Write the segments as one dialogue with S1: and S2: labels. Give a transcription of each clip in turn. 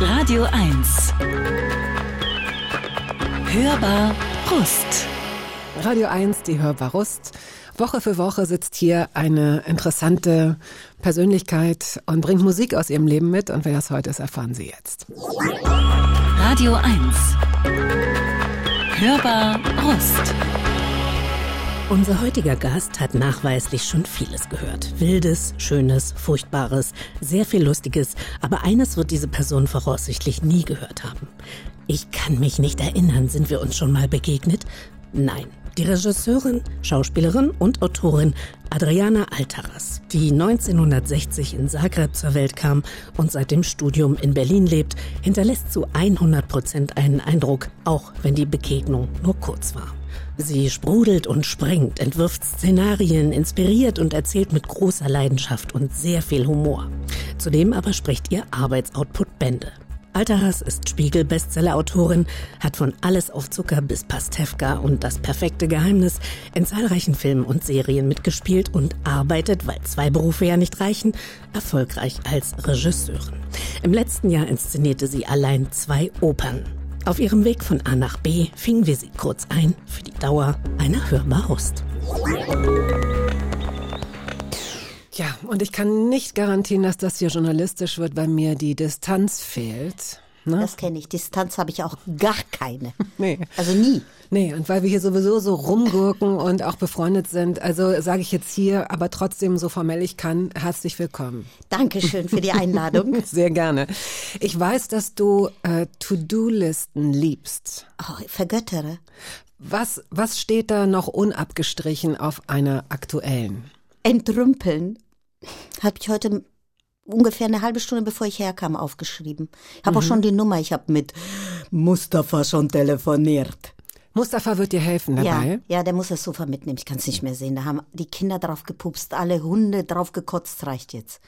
S1: Radio 1. Hörbar Rust.
S2: Radio 1, die Hörbar Rust. Woche für Woche sitzt hier eine interessante Persönlichkeit und bringt Musik aus ihrem Leben mit. Und wer das heute ist, erfahren Sie jetzt.
S1: Radio 1. Hörbar Rust.
S3: Unser heutiger Gast hat nachweislich schon vieles gehört. Wildes, Schönes, Furchtbares, sehr viel Lustiges, aber eines wird diese Person voraussichtlich nie gehört haben. Ich kann mich nicht erinnern, sind wir uns schon mal begegnet? Nein. Die Regisseurin, Schauspielerin und Autorin Adriana Altaras, die 1960 in Zagreb zur Welt kam und seit dem Studium in Berlin lebt, hinterlässt zu 100 Prozent einen Eindruck, auch wenn die Begegnung nur kurz war. Sie sprudelt und sprengt, entwirft Szenarien, inspiriert und erzählt mit großer Leidenschaft und sehr viel Humor. Zudem aber spricht ihr Arbeitsoutput Bände. Alterhass ist Spiegel-Bestseller-Autorin, hat von Alles auf Zucker bis Pastewka und Das perfekte Geheimnis in zahlreichen Filmen und Serien mitgespielt und arbeitet, weil zwei Berufe ja nicht reichen, erfolgreich als Regisseurin. Im letzten Jahr inszenierte sie allein zwei Opern. Auf ihrem Weg von A nach B fingen wir sie kurz ein für die Dauer einer Hörbarhust.
S2: Ja, und ich kann nicht garantieren, dass das hier journalistisch wird, weil mir die Distanz fehlt.
S4: Ne? Das kenne ich. Distanz habe ich auch gar keine.
S2: Nee.
S4: Also nie.
S2: Nee, und weil wir hier sowieso so rumgurken und auch befreundet sind, also sage ich jetzt hier, aber trotzdem so formell ich kann, herzlich willkommen.
S4: Dankeschön für die Einladung.
S2: Sehr gerne. Ich weiß, dass du äh, To-Do-Listen liebst.
S4: Oh, vergöttere.
S2: Was, was steht da noch unabgestrichen auf einer aktuellen?
S4: Entrümpeln. Habe ich heute ungefähr eine halbe Stunde bevor ich herkam aufgeschrieben. Ich habe mhm. auch schon die Nummer, ich habe mit Mustafa schon telefoniert.
S2: Mustafa wird dir helfen dabei?
S4: Ja, ja der muss das Sofa mitnehmen. Ich kann es nicht mehr sehen. Da haben die Kinder drauf gepupst, alle Hunde drauf gekotzt, reicht jetzt.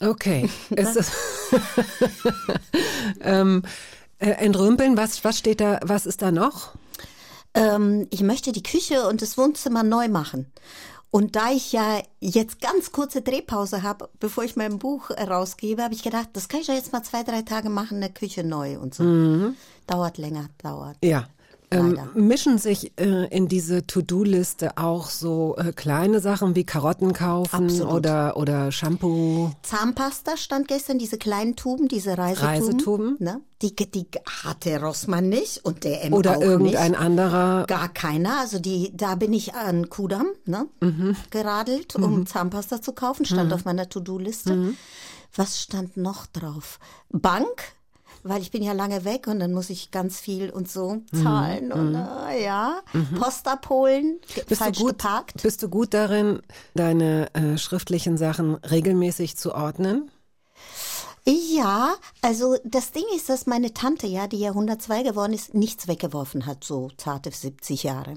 S2: Okay. Ist das ähm, äh, entrümpeln, was, was steht da, was ist da noch?
S4: Ähm, ich möchte die Küche und das Wohnzimmer neu machen. Und da ich ja jetzt ganz kurze Drehpause habe, bevor ich mein Buch rausgebe, habe ich gedacht, das kann ich ja jetzt mal zwei, drei Tage machen, eine Küche neu und so. Mhm. Dauert länger, dauert.
S2: Ja. Ähm, mischen sich äh, in diese To-Do-Liste auch so äh, kleine Sachen wie Karotten kaufen
S4: Absolut.
S2: oder oder Shampoo?
S4: Zahnpasta stand gestern, diese kleinen Tuben, diese Reisetuben.
S2: Reisetuben?
S4: Ne? Die, die hatte Rossmann nicht und der M
S2: Oder
S4: auch
S2: irgendein
S4: nicht.
S2: anderer.
S4: Gar keiner. Also die, da bin ich an Kudam ne, mhm. geradelt, um mhm. Zahnpasta zu kaufen. Stand mhm. auf meiner To-Do-Liste. Mhm. Was stand noch drauf? Bank weil ich bin ja lange weg und dann muss ich ganz viel und so zahlen mhm. und äh, ja, mhm. Post abholen,
S2: bist falsch du gut, geparkt. Bist du gut darin, deine äh, schriftlichen Sachen regelmäßig zu ordnen?
S4: Ja, also das Ding ist, dass meine Tante, ja, die ja 102 geworden ist, nichts weggeworfen hat, so zarte 70 Jahre.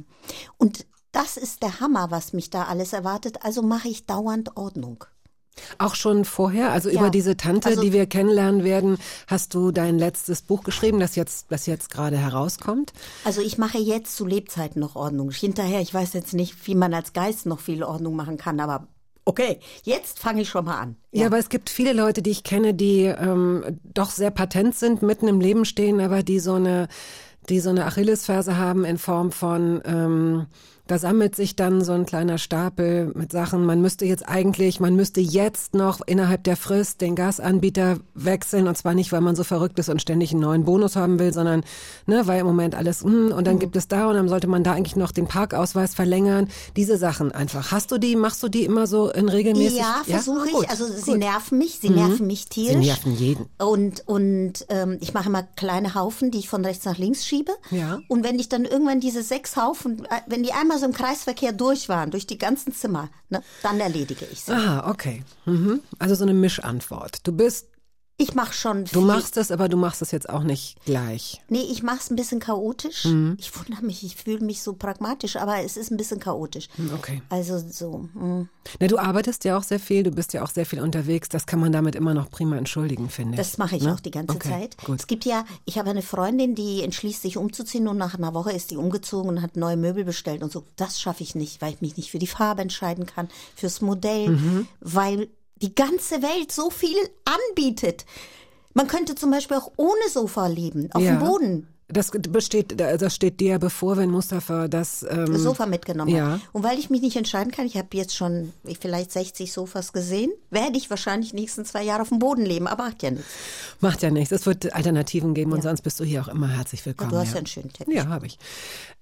S4: Und das ist der Hammer, was mich da alles erwartet. Also mache ich dauernd Ordnung.
S2: Auch schon vorher, also ja. über diese Tante, also, die wir kennenlernen werden, hast du dein letztes Buch geschrieben, das jetzt, das jetzt gerade herauskommt?
S4: Also ich mache jetzt zu Lebzeiten noch Ordnung. Hinterher, ich weiß jetzt nicht, wie man als Geist noch viel Ordnung machen kann, aber Okay, jetzt fange ich schon mal an.
S2: Ja. ja. aber es gibt viele Leute, die ich kenne, die ähm, doch sehr patent sind, mitten im Leben stehen, aber die so eine, die so eine Achillesferse haben in Form von ähm, da sammelt sich dann so ein kleiner Stapel mit Sachen. Man müsste jetzt eigentlich, man müsste jetzt noch innerhalb der Frist den Gasanbieter wechseln und zwar nicht, weil man so verrückt ist und ständig einen neuen Bonus haben will, sondern ne, weil im Moment alles mm, und dann mhm. gibt es da und dann sollte man da eigentlich noch den Parkausweis verlängern. Diese Sachen einfach. Hast du die, machst du die immer so in regelmäßig?
S4: Ja, versuche ja? ich. Also sie gut. nerven mich, sie mhm. nerven mich tierisch.
S2: Sie nerven jeden.
S4: Und und ähm, ich mache immer kleine Haufen, die ich von rechts nach links schiebe.
S2: Ja.
S4: Und wenn ich dann irgendwann diese sechs Haufen, äh, wenn die einmal einmal so im Kreisverkehr durch waren, durch die ganzen Zimmer, ne, dann erledige ich sie.
S2: Ah, okay. Mhm. Also so eine Mischantwort. Du bist
S4: ich mache schon
S2: viel. Du machst es, aber du machst es jetzt auch nicht gleich.
S4: Nee, ich mache es ein bisschen chaotisch. Mhm. Ich wundere mich, ich fühle mich so pragmatisch, aber es ist ein bisschen chaotisch.
S2: Hm, okay.
S4: Also so. Mh.
S2: Na, du arbeitest ja auch sehr viel, du bist ja auch sehr viel unterwegs. Das kann man damit immer noch prima entschuldigen, finde ich.
S4: Das mache ich ne? auch die ganze okay, Zeit. Gut. Es gibt ja, ich habe eine Freundin, die entschließt sich umzuziehen und nach einer Woche ist die umgezogen und hat neue Möbel bestellt und so. Das schaffe ich nicht, weil ich mich nicht für die Farbe entscheiden kann, fürs Modell, mhm. weil die ganze Welt so viel anbietet. Man könnte zum Beispiel auch ohne Sofa leben, auf
S2: Ja.
S4: dem Boden.
S2: Das besteht, das steht dir bevor, wenn Mustafa das. Ähm,
S4: Sofa mitgenommen
S2: ja.
S4: hat. Und weil ich mich nicht entscheiden kann, ich habe jetzt schon vielleicht 60 Sofas gesehen, werde ich wahrscheinlich die nächsten zwei Jahre auf dem Boden leben, aber macht ja nichts.
S2: Macht ja nichts. Es wird Alternativen geben und sonst bist du hier auch immer herzlich willkommen.
S4: Du hast
S2: ja.
S4: ja einen schönen Teppich.
S2: Ja, habe ich.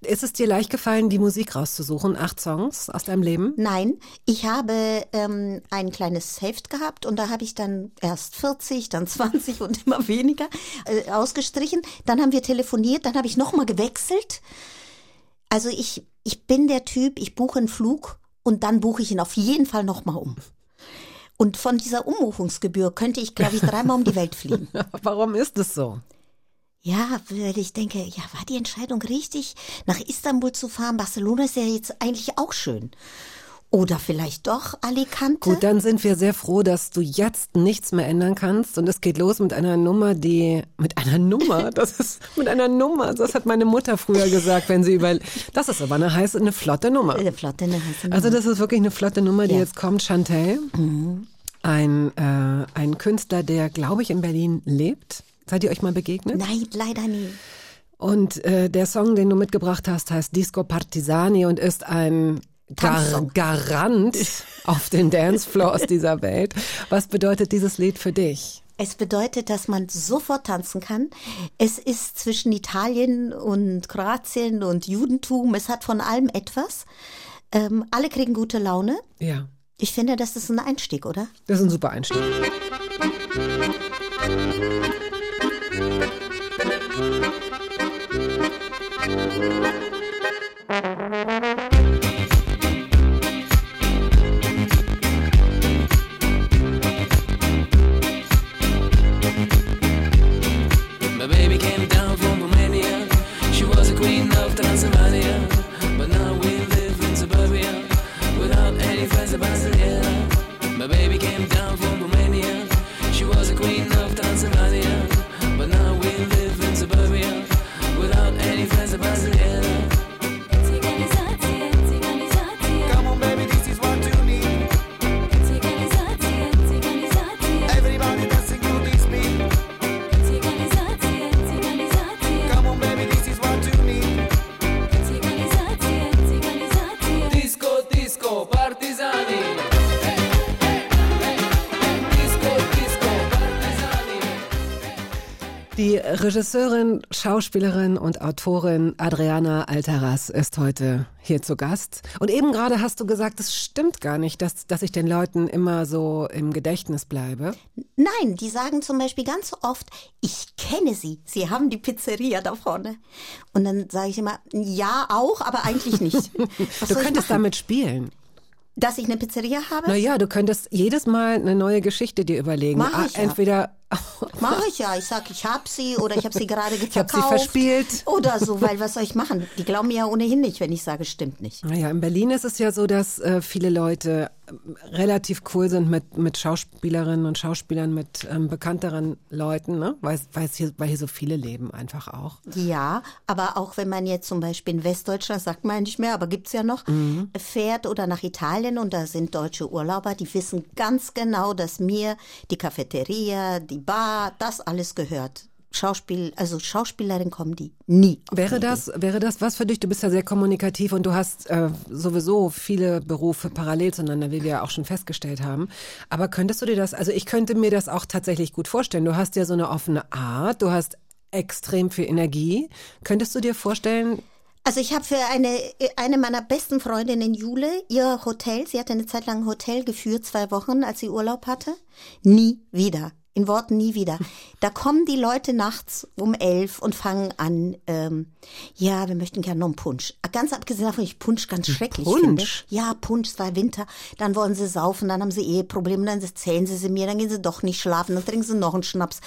S2: Ist es dir leicht gefallen, die Musik rauszusuchen? Acht Songs aus deinem Leben?
S4: Nein, ich habe ähm, ein kleines Heft gehabt und da habe ich dann erst 40, dann 20 und immer weniger äh, ausgestrichen. Dann haben wir telefoniert, dann habe ich nochmal gewechselt. Also ich, ich bin der Typ, ich buche einen Flug und dann buche ich ihn auf jeden Fall nochmal um. Und von dieser Umbuchungsgebühr könnte ich, glaube ich, dreimal um die Welt fliegen.
S2: Warum ist es so?
S4: Ja, weil ich denke, ja, war die Entscheidung richtig, nach Istanbul zu fahren? Barcelona ist ja jetzt eigentlich auch schön. Oder vielleicht doch Alicante?
S2: Gut, dann sind wir sehr froh, dass du jetzt nichts mehr ändern kannst. Und es geht los mit einer Nummer, die, mit einer Nummer, das ist, mit einer Nummer, das hat meine Mutter früher gesagt, wenn sie über, das ist aber eine heiße, eine flotte Nummer.
S4: Äh, Flotte, ne, heißt
S2: Also das ist wirklich eine flotte Nummer, die
S4: Ja.
S2: jetzt kommt. Chantel, ein, äh, ein Künstler, der, glaube ich, in Berlin lebt. Seid ihr euch mal begegnet?
S4: Nein, leider nie.
S2: Und äh, der Song, den du mitgebracht hast, heißt Disco Partisani und ist ein Gar. Garant auf den Dancefloors dieser Welt. Was bedeutet dieses Lied für dich?
S4: Es bedeutet, dass man sofort tanzen kann. Es ist zwischen Italien und Kroatien und Judentum. Es hat von allem etwas. Ähm, alle kriegen gute Laune.
S2: Ja,
S4: Ich finde, das ist ein Einstieg, oder?
S2: das ist ein super Einstieg.
S5: My baby came
S2: Regisseurin, Schauspielerin und Autorin Adriana Altaras ist heute hier zu Gast. Und eben gerade hast du gesagt, es stimmt gar nicht, dass, dass ich den Leuten immer so im Gedächtnis bleibe.
S4: Nein, die sagen zum Beispiel ganz oft, ich kenne sie. Sie haben die Pizzeria da vorne. Und dann sage ich immer, ja auch, aber eigentlich nicht.
S2: Du könntest damit spielen.
S4: Dass ich eine Pizzeria habe?
S2: Naja, du könntest jedes Mal eine neue Geschichte dir überlegen.
S4: Mach
S2: Ah,
S4: ich ja.
S2: Entweder
S4: Mache ich ja. Ich sag, ich hab sie oder ich habe sie gerade
S2: Ich hab
S4: verkauft.
S2: sie verspielt.
S4: Oder so, weil was soll ich machen? Die glauben mir ja ohnehin nicht, wenn ich sage, stimmt nicht.
S2: Naja, in Berlin ist es ja so, dass äh, viele Leute relativ cool sind mit, mit Schauspielerinnen und Schauspielern, mit ähm, bekannteren Leuten, ne? weil, weil, es hier, weil hier so viele leben einfach auch.
S4: Ja, aber auch wenn man jetzt zum Beispiel in Westdeutschland, sagt man ja nicht mehr, aber gibt's ja noch, fährt oder nach Italien und da sind deutsche Urlauber, die wissen ganz genau, dass mir die Cafeteria, die Bar, das alles gehört. Schauspiel, also Schauspielerin kommen die nie.
S2: Wäre das, wäre das was für dich? Du bist ja sehr kommunikativ und du hast äh, sowieso viele Berufe parallel zueinander, wie wir ja auch schon festgestellt haben. Aber könntest du dir das, also ich könnte mir das auch tatsächlich gut vorstellen. Du hast ja so eine offene Art, du hast extrem viel Energie. Könntest du dir vorstellen,
S4: Also ich habe für eine, eine meiner besten Freundinnen, Jule, ihr Hotel, sie hatte eine Zeit lang ein Hotel geführt, zwei Wochen, als sie Urlaub hatte. Nie wieder. In Worten nie wieder. Da kommen die Leute nachts um elf und fangen an, ähm, ja, wir möchten gerne noch einen Punsch. Ganz abgesehen davon, ich Punsch ganz schrecklich
S2: Punsch?
S4: finde. Ja, Punsch, es war Winter. Dann wollen sie saufen, dann haben sie Eheprobleme, dann erzählen sie sie mir, dann gehen sie doch nicht schlafen, dann trinken sie noch einen Schnaps.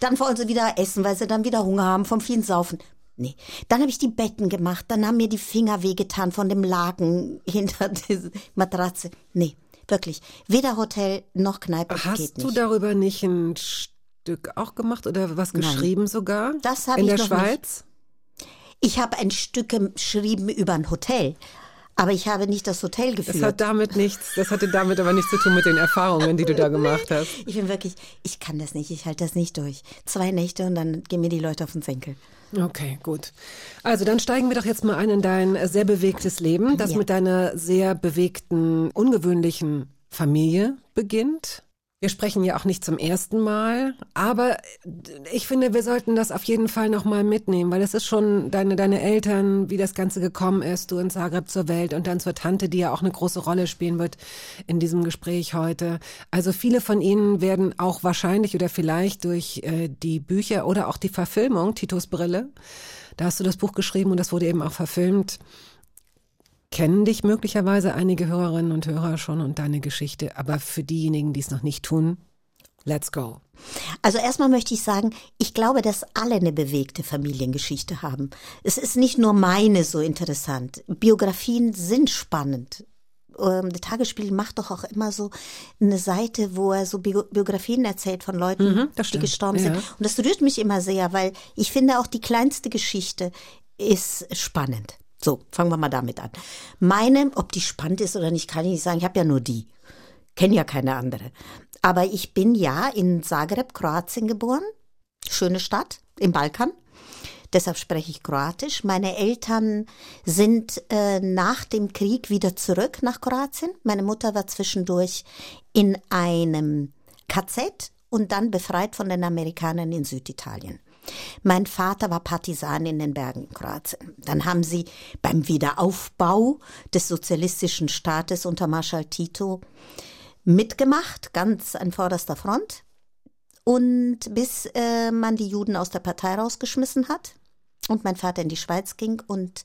S4: Dann wollen sie wieder essen, weil sie dann wieder Hunger haben vom vielen Saufen. Nee. Dann habe ich die Betten gemacht, dann haben mir die Finger wehgetan von dem Laken hinter dieser Matratze. Nee, wirklich. Weder Hotel noch Kneipe geht
S2: hast
S4: nicht.
S2: du darüber nicht ein Stück auch gemacht oder was geschrieben sogar?
S4: Das hab
S2: In
S4: ich
S2: der
S4: noch
S2: Schweiz?
S4: Ich habe ein Stück geschrieben über ein Hotel. Aber ich habe nicht das Hotel
S2: Das
S4: geführt.
S2: hat damit nichts, das hatte damit aber nichts zu tun mit den Erfahrungen, die du da gemacht hast.
S4: Ich bin wirklich, ich kann das nicht, ich halte das nicht durch. Zwei Nächte und dann gehen mir die Leute auf den Senkel.
S2: Okay, gut. Also dann steigen wir doch jetzt mal ein in dein sehr bewegtes Leben, das
S4: Ja.
S2: mit deiner sehr bewegten, ungewöhnlichen Familie beginnt. Wir sprechen ja auch nicht zum ersten Mal, aber ich finde, wir sollten das auf jeden Fall noch mal mitnehmen, weil es ist schon deine deine Eltern, wie das Ganze gekommen ist, du in Zagreb zur Welt und dann zur Tante, die ja auch eine große Rolle spielen wird in diesem Gespräch heute. Also viele von ihnen werden auch wahrscheinlich oder vielleicht durch äh, die Bücher oder auch die Verfilmung Titos Brille, da hast du das Buch geschrieben und das wurde eben auch verfilmt, kennen dich möglicherweise einige Hörerinnen und Hörer schon und deine Geschichte, aber für diejenigen, die es noch nicht tun, let's go.
S4: Also erstmal möchte ich sagen, ich glaube, dass alle eine bewegte Familiengeschichte haben. Es ist nicht nur meine so interessant. Biografien sind spannend. Ähm, der Tagesspiegel macht doch auch immer so eine Seite, wo er so Bio Biografien erzählt von Leuten,
S2: Mhm,
S4: die gestorben
S2: Ja.
S4: sind. Und das rührt mich immer sehr, weil ich finde auch die kleinste Geschichte ist spannend. So, fangen wir mal damit an. Meine, ob die spannend ist oder nicht, kann ich nicht sagen. Ich habe ja nur die. Kenne ja keine andere. Aber ich bin ja in Zagreb, Kroatien geboren. Schöne Stadt im Balkan. Deshalb spreche ich Kroatisch. Meine Eltern sind äh, nach dem Krieg wieder zurück nach Kroatien. Meine Mutter war zwischendurch in einem KZ und dann befreit von den Amerikanern in Süditalien. Mein Vater war Partisan in den Bergen Kroatien. Dann haben sie beim Wiederaufbau des sozialistischen Staates unter Marschall Tito mitgemacht, ganz an vorderster Front. Und bis äh, man die Juden aus der Partei rausgeschmissen hat und mein Vater in die Schweiz ging und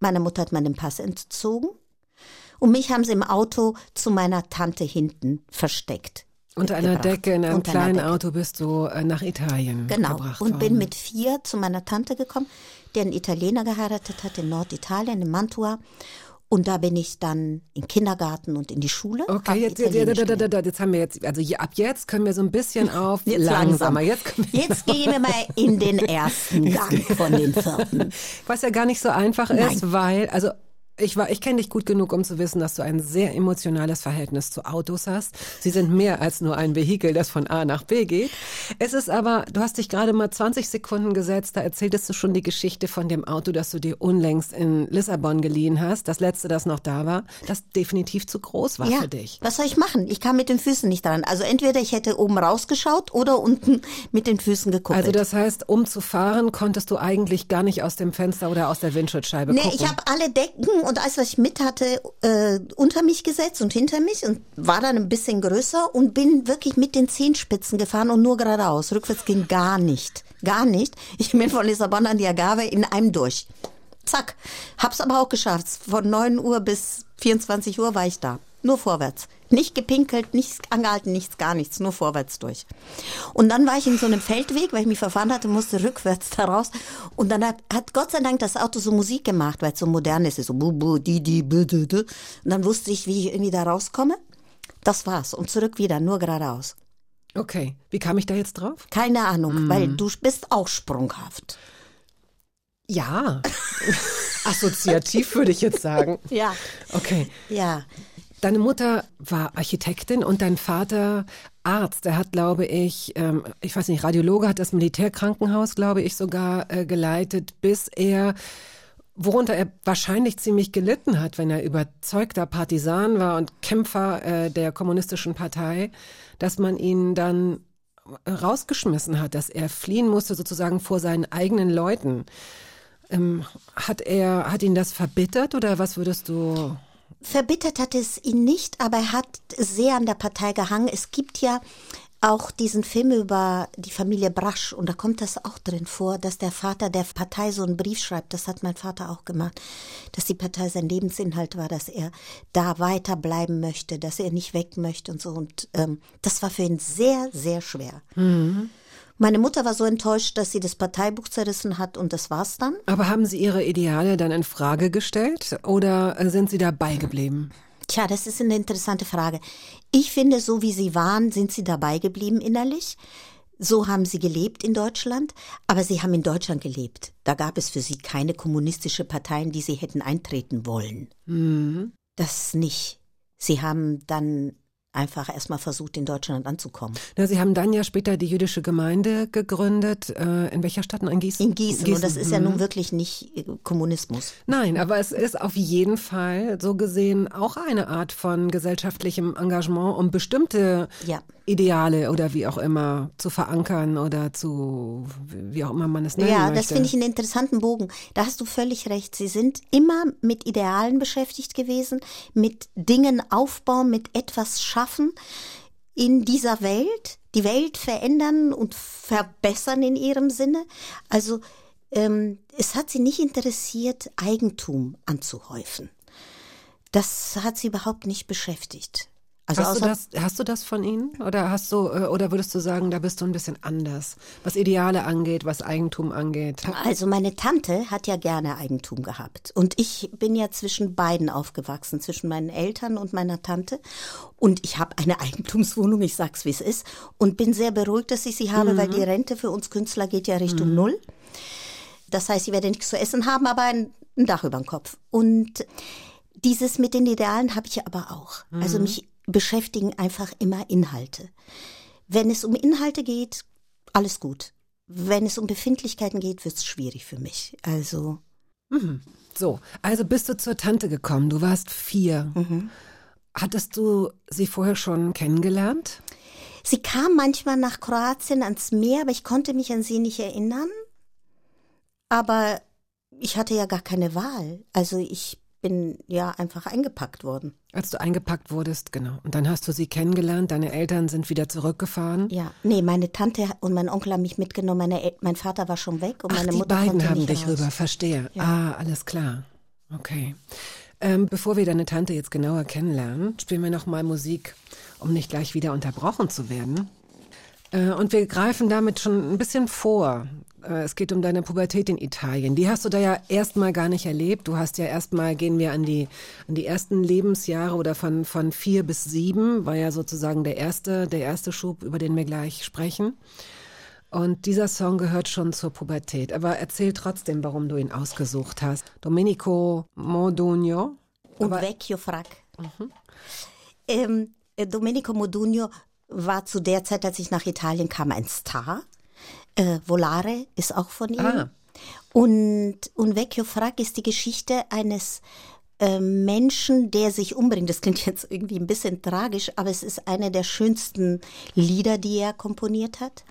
S4: meine Mutter hat meinen Pass entzogen. Und mich haben sie im Auto zu meiner Tante hinten versteckt.
S2: Unter einer. Decke in einem
S4: Unter
S2: kleinen. Auto bist du äh, nach Italien
S4: Genau.
S2: gebracht
S4: Und
S2: worden.
S4: bin mit vier zu meiner Tante gekommen, der einen Italiener geheiratet hat in Norditalien, in Mantua. Und da bin ich dann im Kindergarten und in die Schule.
S2: Okay, jetzt, jetzt, jetzt, jetzt, haben wir jetzt, also ab jetzt können wir so ein bisschen auf
S4: Jetzt
S2: langsamer.
S4: langsam.
S2: Jetzt,
S4: Jetzt gehen wir mal in den ersten Gang von den vierten.
S2: was ja gar nicht so einfach ist, weil, also ich war, ich kenne dich gut genug, um zu wissen, dass du ein sehr emotionales Verhältnis zu Autos hast. Sie sind mehr als nur ein Vehikel, das von A nach B geht. Es ist aber, du hast dich gerade mal 20 Sekunden gesetzt, da erzähltest du schon die Geschichte von dem Auto, das du dir unlängst in Lissabon geliehen hast. Das letzte, das noch da war, das definitiv zu groß war
S4: Ja,
S2: für dich.
S4: was soll ich machen? Ich kam mit den Füßen nicht dran. Also entweder ich hätte oben rausgeschaut oder unten mit den Füßen geguckt.
S2: Also das heißt, um zu fahren, konntest du eigentlich gar nicht aus dem Fenster oder aus der Windschutzscheibe
S4: Nee,
S2: gucken.
S4: ich habe alle Decken und alles, was ich mit hatte, äh, unter mich gesetzt und hinter mich und war dann ein bisschen größer und bin wirklich mit den Zehenspitzen gefahren und nur geradeaus. Rückwärts ging gar nicht. Gar nicht. Ich bin von Lissabon an die Agave in einem durch. Zack. Hab's aber auch geschafft. Von 9 Uhr bis 24 Uhr war ich da. Nur vorwärts. Nicht gepinkelt, nichts angehalten, nichts, gar nichts. Nur vorwärts durch. Und dann war ich in so einem Feldweg, weil ich mich verfahren hatte, musste rückwärts da raus. Und dann hat, hat Gott sei Dank das Auto so Musik gemacht, weil es so modern ist. So bu, bu, di, di, bu, du, du. Und dann wusste ich, wie ich irgendwie da rauskomme. Das war's. Und zurück wieder, nur geradeaus.
S2: Okay, wie kam ich da jetzt drauf?
S4: Keine Ahnung, weil du bist auch sprunghaft.
S2: Ja, assoziativ würde ich jetzt sagen.
S4: Ja.
S2: Okay,
S4: Ja.
S2: Deine Mutter war Architektin und dein Vater Arzt. Er hat, glaube ich, ähm, ich weiß nicht, Radiologe, hat das Militärkrankenhaus, glaube ich, sogar äh, geleitet, bis er worunter er wahrscheinlich ziemlich gelitten hat, wenn er überzeugter Partisan war und Kämpfer äh, der kommunistischen Partei, dass man ihn dann rausgeschmissen hat, dass er fliehen musste sozusagen vor seinen eigenen Leuten. Ähm, hat er, hat ihn das verbittert oder was würdest du?
S4: Verbittert hat es ihn nicht, aber er hat sehr an der Partei gehangen. Es gibt ja auch diesen Film über die Familie Brasch und da kommt das auch drin vor, dass der Vater der Partei so einen Brief schreibt. Das hat mein Vater auch gemacht, dass die Partei sein Lebensinhalt war, dass er da weiterbleiben möchte, dass er nicht weg möchte und so. Und ähm, das war für ihn sehr, sehr schwer. Meine Mutter war so enttäuscht, dass sie das Parteibuch zerrissen hat und das war's dann.
S2: Aber haben Sie Ihre Ideale dann in Frage gestellt oder äh, sind Sie dabei geblieben?
S4: Tja, das ist eine interessante Frage. Ich finde, so wie sie waren, sind sie dabei geblieben innerlich. So haben sie gelebt in Deutschland, aber sie haben in Deutschland gelebt. Da gab es für sie keine kommunistische Parteien, die sie hätten eintreten wollen. Das nicht. Sie haben dann einfach erstmal versucht, in Deutschland anzukommen.
S2: Na, Sie haben dann ja später die jüdische Gemeinde gegründet. Äh, in welcher Stadt? In Gießen?
S4: In Gießen, und das ist ja
S2: mhm.
S4: nun wirklich nicht äh, Kommunismus.
S2: Nein, aber es ist auf jeden Fall so gesehen auch eine Art von gesellschaftlichem Engagement, um bestimmte
S4: Ja.
S2: Ideale oder wie auch immer zu verankern oder zu, wie auch immer man es nennen
S4: Ja,
S2: möchte.
S4: das finde ich einen interessanten Bogen. Da hast du völlig recht. Sie sind immer mit Idealen beschäftigt gewesen, mit Dingen aufbauen, mit etwas schaffen in dieser Welt, die Welt verändern und verbessern in ihrem Sinne. Also ähm, es hat sie nicht interessiert, Eigentum anzuhäufen. Das hat sie überhaupt nicht beschäftigt. Also
S2: Hast du, das, hast du das von ihnen? Oder hast du, äh, oder würdest du sagen, da bist du ein bisschen anders, was Ideale angeht, was Eigentum angeht?
S4: Also meine Tante hat ja gerne Eigentum gehabt. Und ich bin ja zwischen beiden aufgewachsen, zwischen meinen Eltern und meiner Tante. Und ich habe eine Eigentumswohnung, ich sag's wie es ist. Und bin sehr beruhigt, dass ich sie habe, weil die Rente für uns Künstler geht ja Richtung Null. Das heißt, ich werde nichts zu essen haben, aber ein, ein Dach über dem Kopf. Und dieses mit den Idealen habe ich aber auch. Also mich beschäftigen einfach immer Inhalte. Wenn es um Inhalte geht, alles gut. Wenn es um Befindlichkeiten geht, wird es schwierig für mich. Also
S2: So, also bist du zur Tante gekommen, du warst vier.
S4: Mhm.
S2: Hattest du sie vorher schon kennengelernt?
S4: sie kam manchmal nach Kroatien ans Meer, aber ich konnte mich an sie nicht erinnern. Aber ich hatte ja gar keine Wahl. Also ich bin ja einfach eingepackt worden.
S2: Als du eingepackt wurdest, genau. Und dann hast du sie kennengelernt, deine Eltern sind wieder zurückgefahren.
S4: Ja, nee, meine Tante und mein Onkel haben mich mitgenommen. Meine El mein Vater war schon weg und
S2: Ach,
S4: meine
S2: die
S4: Mutter
S2: beiden
S4: konnte
S2: haben dich
S4: raus.
S2: rüber, verstehe. Ah, alles klar. Okay. Ähm, bevor wir deine Tante jetzt genauer kennenlernen, spielen wir noch mal Musik, um nicht gleich wieder unterbrochen zu werden. Äh, und wir greifen damit schon ein bisschen vor. Äh, es geht um deine Pubertät in Italien. Die hast du da ja erstmal gar nicht erlebt. Du hast ja erstmal, gehen wir an die, an die ersten Lebensjahre oder von, von vier bis sieben, war ja sozusagen der erste, der erste Schub, über den wir gleich sprechen. Und dieser Song gehört schon zur Pubertät. Aber erzähl trotzdem, warum du ihn ausgesucht hast. Domenico Modugno.
S4: Und
S2: Aber-
S4: Vecchio Frac.
S2: Mhm.
S4: Ähm, äh, Domenico Modugno war zu der Zeit, als ich nach Italien kam, ein Star. Äh, Volare ist auch von ihm.
S2: Ah.
S4: Und, und Vecchio Frac ist die Geschichte eines äh, Menschen, der sich umbringt. Das klingt jetzt irgendwie ein bisschen tragisch, aber es ist eine der schönsten Lieder, die er komponiert hat.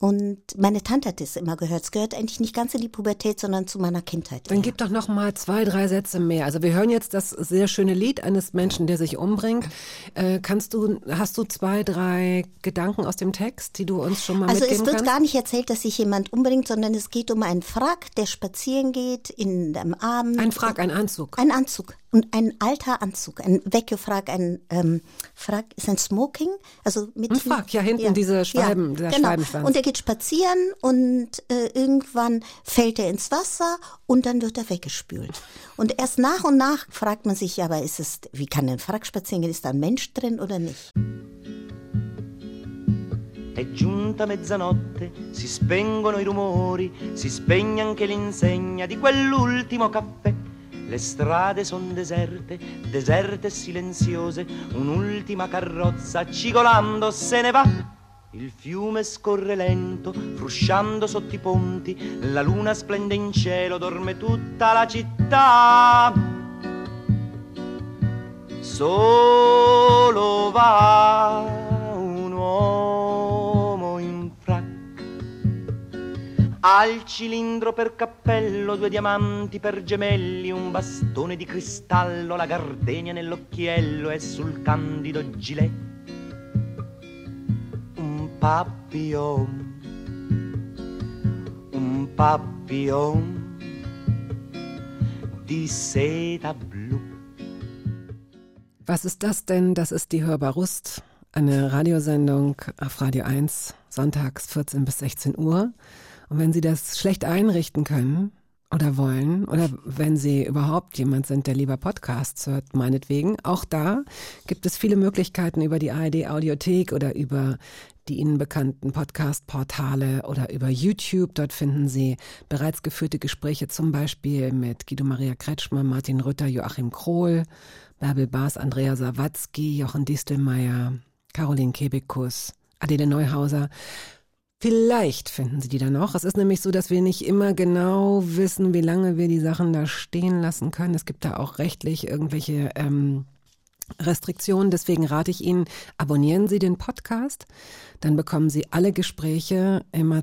S4: Und meine Tante hat es immer gehört. Es gehört eigentlich nicht ganz in die Pubertät, sondern zu meiner Kindheit.
S2: Dann gib doch noch mal zwei, drei Sätze mehr. Also wir hören jetzt das sehr schöne Lied eines Menschen, der sich umbringt. Äh, kannst du, hast du zwei, drei Gedanken aus dem Text, die du uns schon mal
S4: Also es
S2: mitgeben
S4: wird
S2: kannst?
S4: gar nicht erzählt, dass sich jemand umbringt, sondern es geht um einen Frack, der spazieren geht in dem Abend.
S2: Ein Frack, ein Anzug.
S4: Ein Anzug. Und ein alter Anzug. Ein Vecchio-Frack, ein ähm, Frack ist ein Smoking. Also mit
S2: Ein Frack, ja, hinten diese Schwalben- der
S4: genau.
S2: Schwalbenschwanz.
S4: Und er geht spazieren und äh, irgendwann fällt er ins Wasser und dann wird er weggespült. Und erst nach und nach fragt man sich, aber ist es, wie kann ein Frack spazieren gehen? Ist da ein Mensch drin oder nicht?
S6: È giunta mezzanotte, si spengono i rumori, si spegne anche l'insegna di quell'ultimo caffè. Le strade son deserte, deserte e silenziose, un'ultima carrozza cigolando se ne va. Il fiume scorre lento, frusciando sotto i ponti, la luna splende in cielo, dorme tutta la città. Solo va un uomo in frac. Ha il cilindro per cappello, due diamanti per gemelli, un bastone di cristallo, la gardenia nell'occhiello e sul candido gilet un papillon, un papillon di seta blu.
S2: Was ist das denn? Das ist die Hörbar Rust, eine Radiosendung auf Radio 1, sonntags 14 bis 16 Uhr. Und wenn Sie das schlecht einrichten können oder wollen, oder wenn Sie überhaupt jemand sind, der lieber Podcasts hört, meinetwegen, auch da gibt es viele Möglichkeiten über die ARD Audiothek oder über die Ihnen bekannten Podcast-Portale oder über YouTube. Dort finden Sie bereits geführte Gespräche zum Beispiel mit Guido Maria Kretschmer, Martin Rütter, Joachim Krohl, Bärbel Baas, Andrea Sawatzki, Jochen Distelmeier, Caroline Kebekus, Adele Neuhauser. Vielleicht finden Sie die dann noch. Es ist nämlich so, dass wir nicht immer genau wissen, wie lange wir die Sachen da stehen lassen können. Es gibt da auch rechtlich irgendwelche ähm, Restriktionen. Deswegen rate ich Ihnen, abonnieren Sie den Podcast. Dann bekommen Sie alle Gespräche immer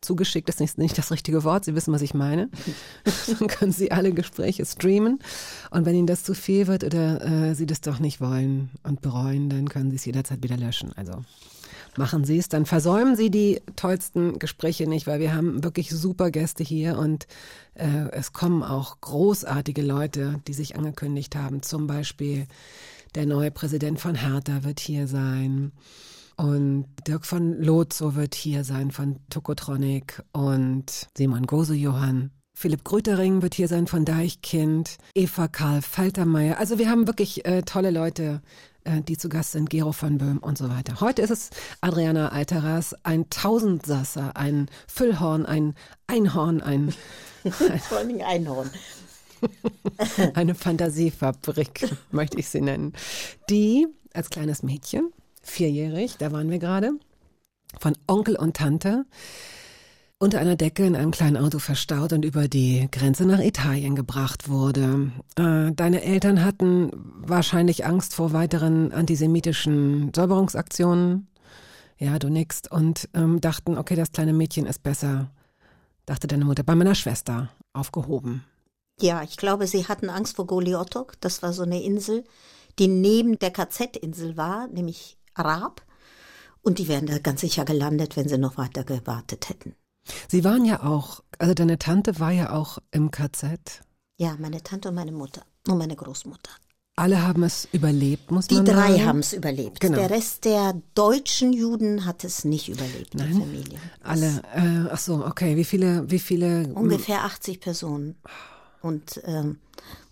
S2: zugeschickt. Das ist nicht das richtige Wort. Sie wissen, was ich meine. Dann können Sie alle Gespräche streamen. Und wenn Ihnen das zu viel wird oder äh, Sie das doch nicht wollen und bereuen, dann können Sie es jederzeit wieder löschen. Also machen Sie es, dann versäumen Sie die tollsten Gespräche nicht, weil wir haben wirklich super Gäste hier und äh, es kommen auch großartige Leute, die sich angekündigt haben. Zum Beispiel der neue Präsident von Hertha wird hier sein. Und Dirk von Lotso wird hier sein von Tokotronic und Simon Gose-Johann. Philipp Grütering wird hier sein von Deichkind, Eva Karl Faltermeier. Also wir haben wirklich äh, tolle Leute, äh, die zu Gast sind, Gero von Böhm und so weiter. Heute ist es Adriana Alteras, ein Tausendsasser, ein Füllhorn, ein Einhorn, ein,
S4: Vor allem Einhorn.
S2: eine Fantasiefabrik, möchte ich sie nennen, die als kleines Mädchen, vierjährig, da waren wir gerade, von Onkel und Tante unter einer Decke in einem kleinen Auto verstaut und über die Grenze nach Italien gebracht wurde. Äh, deine Eltern hatten wahrscheinlich Angst vor weiteren antisemitischen Säuberungsaktionen. Ja, du nickst und ähm, dachten, okay, das kleine Mädchen ist besser, dachte deine Mutter, bei meiner Schwester aufgehoben.
S4: Ja, ich glaube, sie hatten Angst vor Goliotok. Das war so eine Insel, die neben der KZ-Insel war, nämlich Arab. Und die wären da ganz sicher gelandet, wenn sie noch weiter gewartet hätten.
S2: Sie waren ja auch, also deine Tante war ja auch im KZ.
S4: Ja, meine Tante und meine Mutter und meine Großmutter.
S2: Alle haben es überlebt, muss
S4: Die
S2: man
S4: drei
S2: sagen.
S4: haben es überlebt.
S2: Genau.
S4: Der Rest der deutschen Juden hat es nicht überlebt, die
S2: Nein?
S4: Familie.
S2: Alle, äh, ach so, okay. Wie viele, wie viele?
S4: Ungefähr 80 Personen. Und ähm,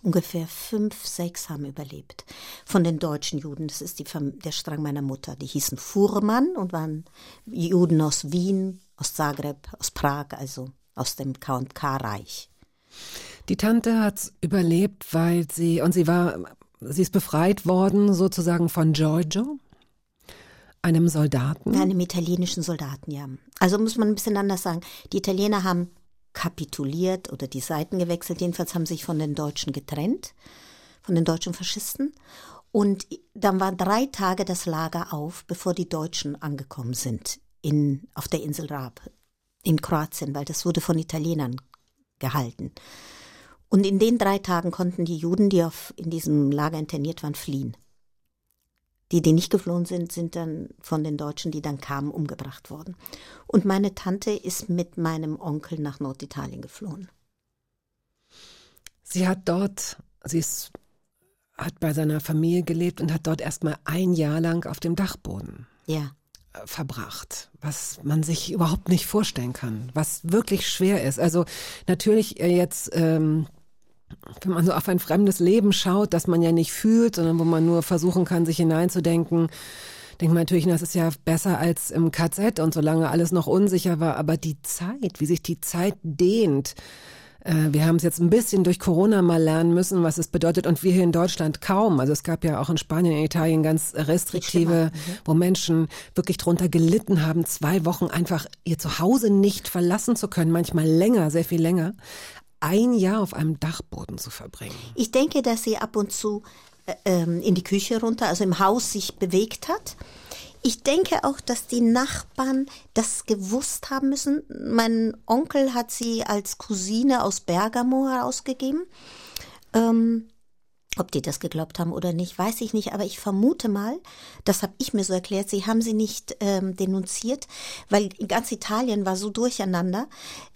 S4: ungefähr fünf, sechs haben überlebt. Von den deutschen Juden. Das ist die der Strang meiner Mutter. Die hießen Fuhrmann und waren Juden aus Wien, aus Zagreb, aus Prag, also aus dem K&K-Reich.
S2: Die Tante hat's überlebt, weil sie und sie war, sie ist befreit worden sozusagen von Giorgio, einem Soldaten.
S4: Einem italienischen Soldaten, ja. Also muss man ein bisschen anders sagen. Die Italiener haben kapituliert oder die Seiten gewechselt. Jedenfalls haben sich von den Deutschen getrennt, von den deutschen Faschisten. Und dann war drei Tage das Lager auf, bevor die Deutschen angekommen sind in, auf der Insel Rab in Kroatien, weil das wurde von Italienern gehalten. Und in den drei Tagen konnten die Juden, die auf, in diesem Lager interniert waren, fliehen. Die, die nicht geflohen sind, sind dann von den Deutschen, die dann kamen, umgebracht worden. Und meine Tante ist mit meinem Onkel nach Norditalien geflohen.
S2: Sie hat dort, sie ist, hat bei seiner Familie gelebt und hat dort erstmal ein Jahr lang auf dem Dachboden
S4: Ja.
S2: äh, verbracht, was man sich überhaupt nicht vorstellen kann, was wirklich schwer ist. Also natürlich äh, jetzt, ähm, wenn man so auf ein fremdes Leben schaut, das man ja nicht fühlt, sondern wo man nur versuchen kann, sich hineinzudenken, denkt man natürlich, das ist ja besser als im KZ und solange alles noch unsicher war, aber die Zeit, wie sich die Zeit dehnt, äh, wir haben es jetzt ein bisschen durch Corona mal lernen müssen, was es bedeutet und wir hier in Deutschland kaum. Also es gab ja auch in Spanien, in Italien ganz restriktive, wo Menschen wirklich drunter gelitten haben, zwei Wochen einfach ihr Zuhause nicht verlassen zu können, manchmal länger, sehr viel länger. Ein Jahr auf einem Dachboden zu verbringen.
S4: Ich denke, dass sie ab und zu äh, ähm, in die Küche runter, also im Haus sich bewegt hat. Ich denke auch, dass die Nachbarn das gewusst haben müssen. Mein Onkel hat sie als Cousine aus Bergamo herausgegeben. Ähm, ob die das geglaubt haben oder nicht, weiß ich nicht, aber ich vermute mal, das habe ich mir so erklärt, sie haben sie nicht ähm, denunziert, weil ganz Italien war so durcheinander.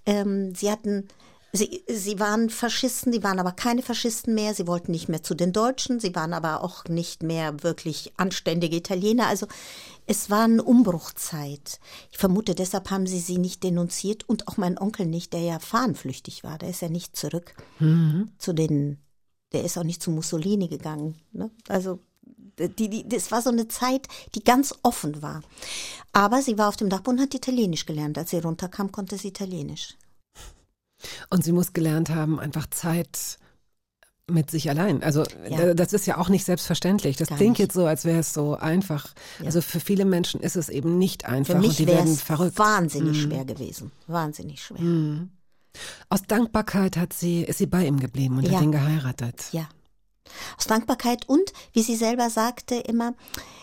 S4: Ähm, sie hatten Sie, sie waren Faschisten, sie waren aber keine Faschisten mehr, sie wollten nicht mehr zu den Deutschen, sie waren aber auch nicht mehr wirklich anständige Italiener. Also es war eine Umbruchzeit. Ich vermute, deshalb haben sie sie nicht denunziert und auch mein Onkel nicht, der ja fahnenflüchtig war, der ist ja nicht zurück zu den, der ist auch nicht zu Mussolini gegangen. Ne? Also Die, die, das war so eine Zeit, die ganz offen war. Aber sie war auf dem Dachboden und hat Italienisch gelernt. Als sie runterkam, konnte sie Italienisch.
S2: Und sie muss gelernt haben, einfach Zeit mit sich allein. Also
S4: Ja.
S2: das ist ja auch nicht selbstverständlich. Das
S4: Gar
S2: klingt
S4: nicht.
S2: jetzt so, als wäre es so einfach.
S4: Ja.
S2: Also für viele Menschen ist es eben nicht einfach
S4: Für
S2: und
S4: mich
S2: die
S4: wäre
S2: werden
S4: es
S2: verrückt. Mhm.
S4: wahnsinnig schwer gewesen. Wahnsinnig schwer.
S2: Aus Dankbarkeit hat sie, ist sie bei ihm geblieben und
S4: Ja.
S2: hat ihn geheiratet.
S4: Ja. Aus Dankbarkeit und, wie sie selber sagte, immer,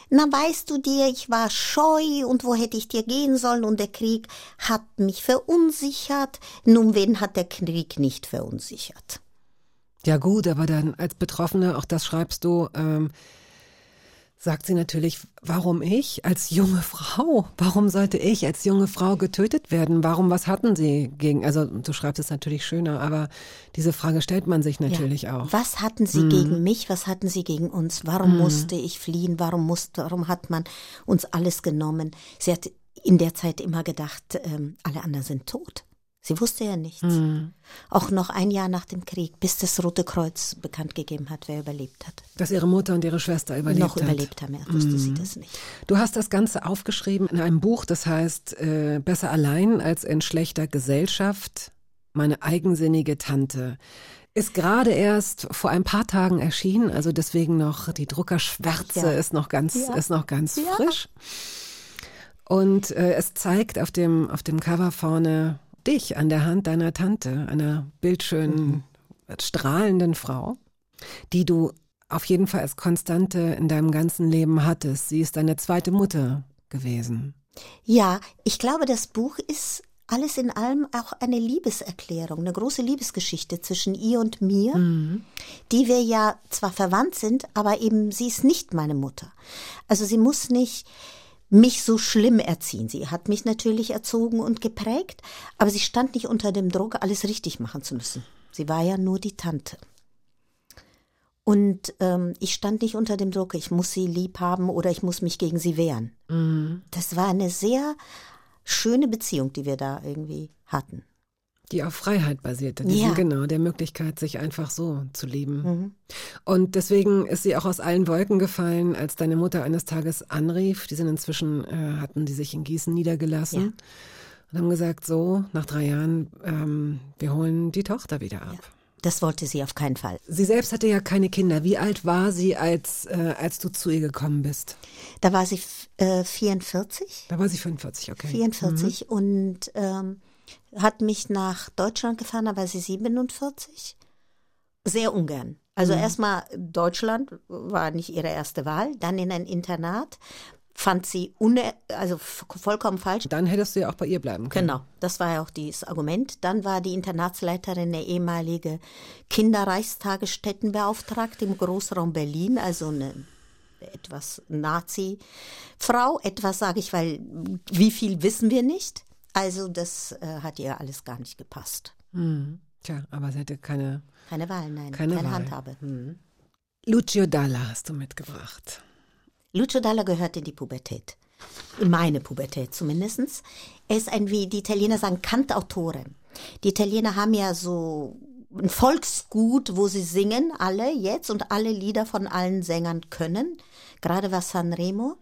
S4: na weißt du dir, ich war scheu und wo hätte ich dir gehen sollen und der Krieg hat mich verunsichert. Nun, wen hat der Krieg nicht verunsichert?
S2: Ja gut, aber dann als Betroffene, auch das schreibst du, ähm, sagt sie natürlich, warum ich als junge Frau? Warum sollte ich als junge Frau getötet werden? Warum, was hatten sie gegen, also du schreibst es natürlich schöner, aber diese Frage stellt man sich natürlich
S4: ja.
S2: auch.
S4: Was hatten sie gegen mich? Was hatten sie gegen uns? Warum musste ich fliehen? Warum musste, warum hat man uns alles genommen? Sie hat in der Zeit immer gedacht, ähm, alle anderen sind tot. Sie wusste ja nichts. Auch noch ein Jahr nach dem Krieg, bis das Rote Kreuz bekannt gegeben hat, wer überlebt hat.
S2: Dass ihre Mutter und ihre Schwester überlebt
S4: noch
S2: hat. Mhm.
S4: überlebt haben, ja, wusste sie das nicht.
S2: Du hast das Ganze aufgeschrieben in einem Buch, das heißt äh, Besser allein als in schlechter Gesellschaft. Meine eigensinnige Tante. Ist gerade erst vor ein paar Tagen erschienen, also deswegen noch die Druckerschwärze
S4: Ja.
S2: ist noch ganz,
S4: Ja.
S2: ist noch ganz
S4: Ja.
S2: frisch. Und äh, es zeigt auf dem, auf dem Cover vorne dich an der Hand deiner Tante, einer bildschönen, strahlenden Frau, die du auf jeden Fall als Konstante in deinem ganzen Leben hattest. Sie ist deine zweite Mutter gewesen.
S4: Ja, ich glaube, das Buch ist alles in allem auch eine Liebeserklärung, eine große Liebesgeschichte zwischen ihr und mir, die wir ja zwar verwandt sind, aber eben sie ist nicht meine Mutter. Also sie muss nicht mich so schlimm erziehen. Sie hat mich natürlich erzogen und geprägt, aber sie stand nicht unter dem Druck, alles richtig machen zu müssen. Sie war ja nur die Tante. Und ähm, ich stand nicht unter dem Druck, ich muss sie lieb haben oder ich muss mich gegen sie wehren. Das war eine sehr schöne Beziehung, die wir da irgendwie hatten.
S2: Die auf Freiheit basierte,
S4: Ja. Mhm.
S2: genau, der Möglichkeit, sich einfach so zu lieben. Und deswegen ist sie auch aus allen Wolken gefallen, als deine Mutter eines Tages anrief. Die sind inzwischen, äh, hatten die sich in Gießen niedergelassen
S4: Ja.
S2: und haben gesagt, so, nach drei Jahren, ähm, wir holen die Tochter wieder ab.
S4: Das wollte sie auf keinen Fall.
S2: Sie selbst hatte ja keine Kinder. Wie alt war sie, als, äh, als du zu ihr gekommen bist?
S4: Da war sie äh, 44,
S2: Da war sie 45, okay.
S4: 44 und ähm, hat mich nach Deutschland gefahren, da war sie 47. Sehr ungern. Also erstmal Deutschland war nicht ihre erste Wahl, dann in ein Internat, fand sie une also vollkommen falsch.
S2: Dann hättest du ja auch bei ihr bleiben können.
S4: Genau, das war ja auch dieses Argument. Dann war die Internatsleiterin eine ehemalige Kinderreichstagesstättenbeauftragte im Großraum Berlin, also eine etwas Nazi-Frau. Etwas sage ich, weil wie viel wissen wir nicht. Also das äh, hat ihr alles gar nicht gepasst.
S2: Hm. Tja, aber sie hatte keine.
S4: Keine Wahl, nein,
S2: Keine
S4: keine,
S2: Wahl.
S4: Handhabe. Hm.
S2: Lucio Dalla hast du mitgebracht.
S4: Lucio Dalla gehört in die Pubertät. In meine Pubertät zumindestens. Er ist ein, wie die Italiener sagen, Kantautore. Die Italiener haben ja so ein Volksgut, wo sie singen, alle jetzt und alle Lieder von allen Sängern können. Gerade war Sanremo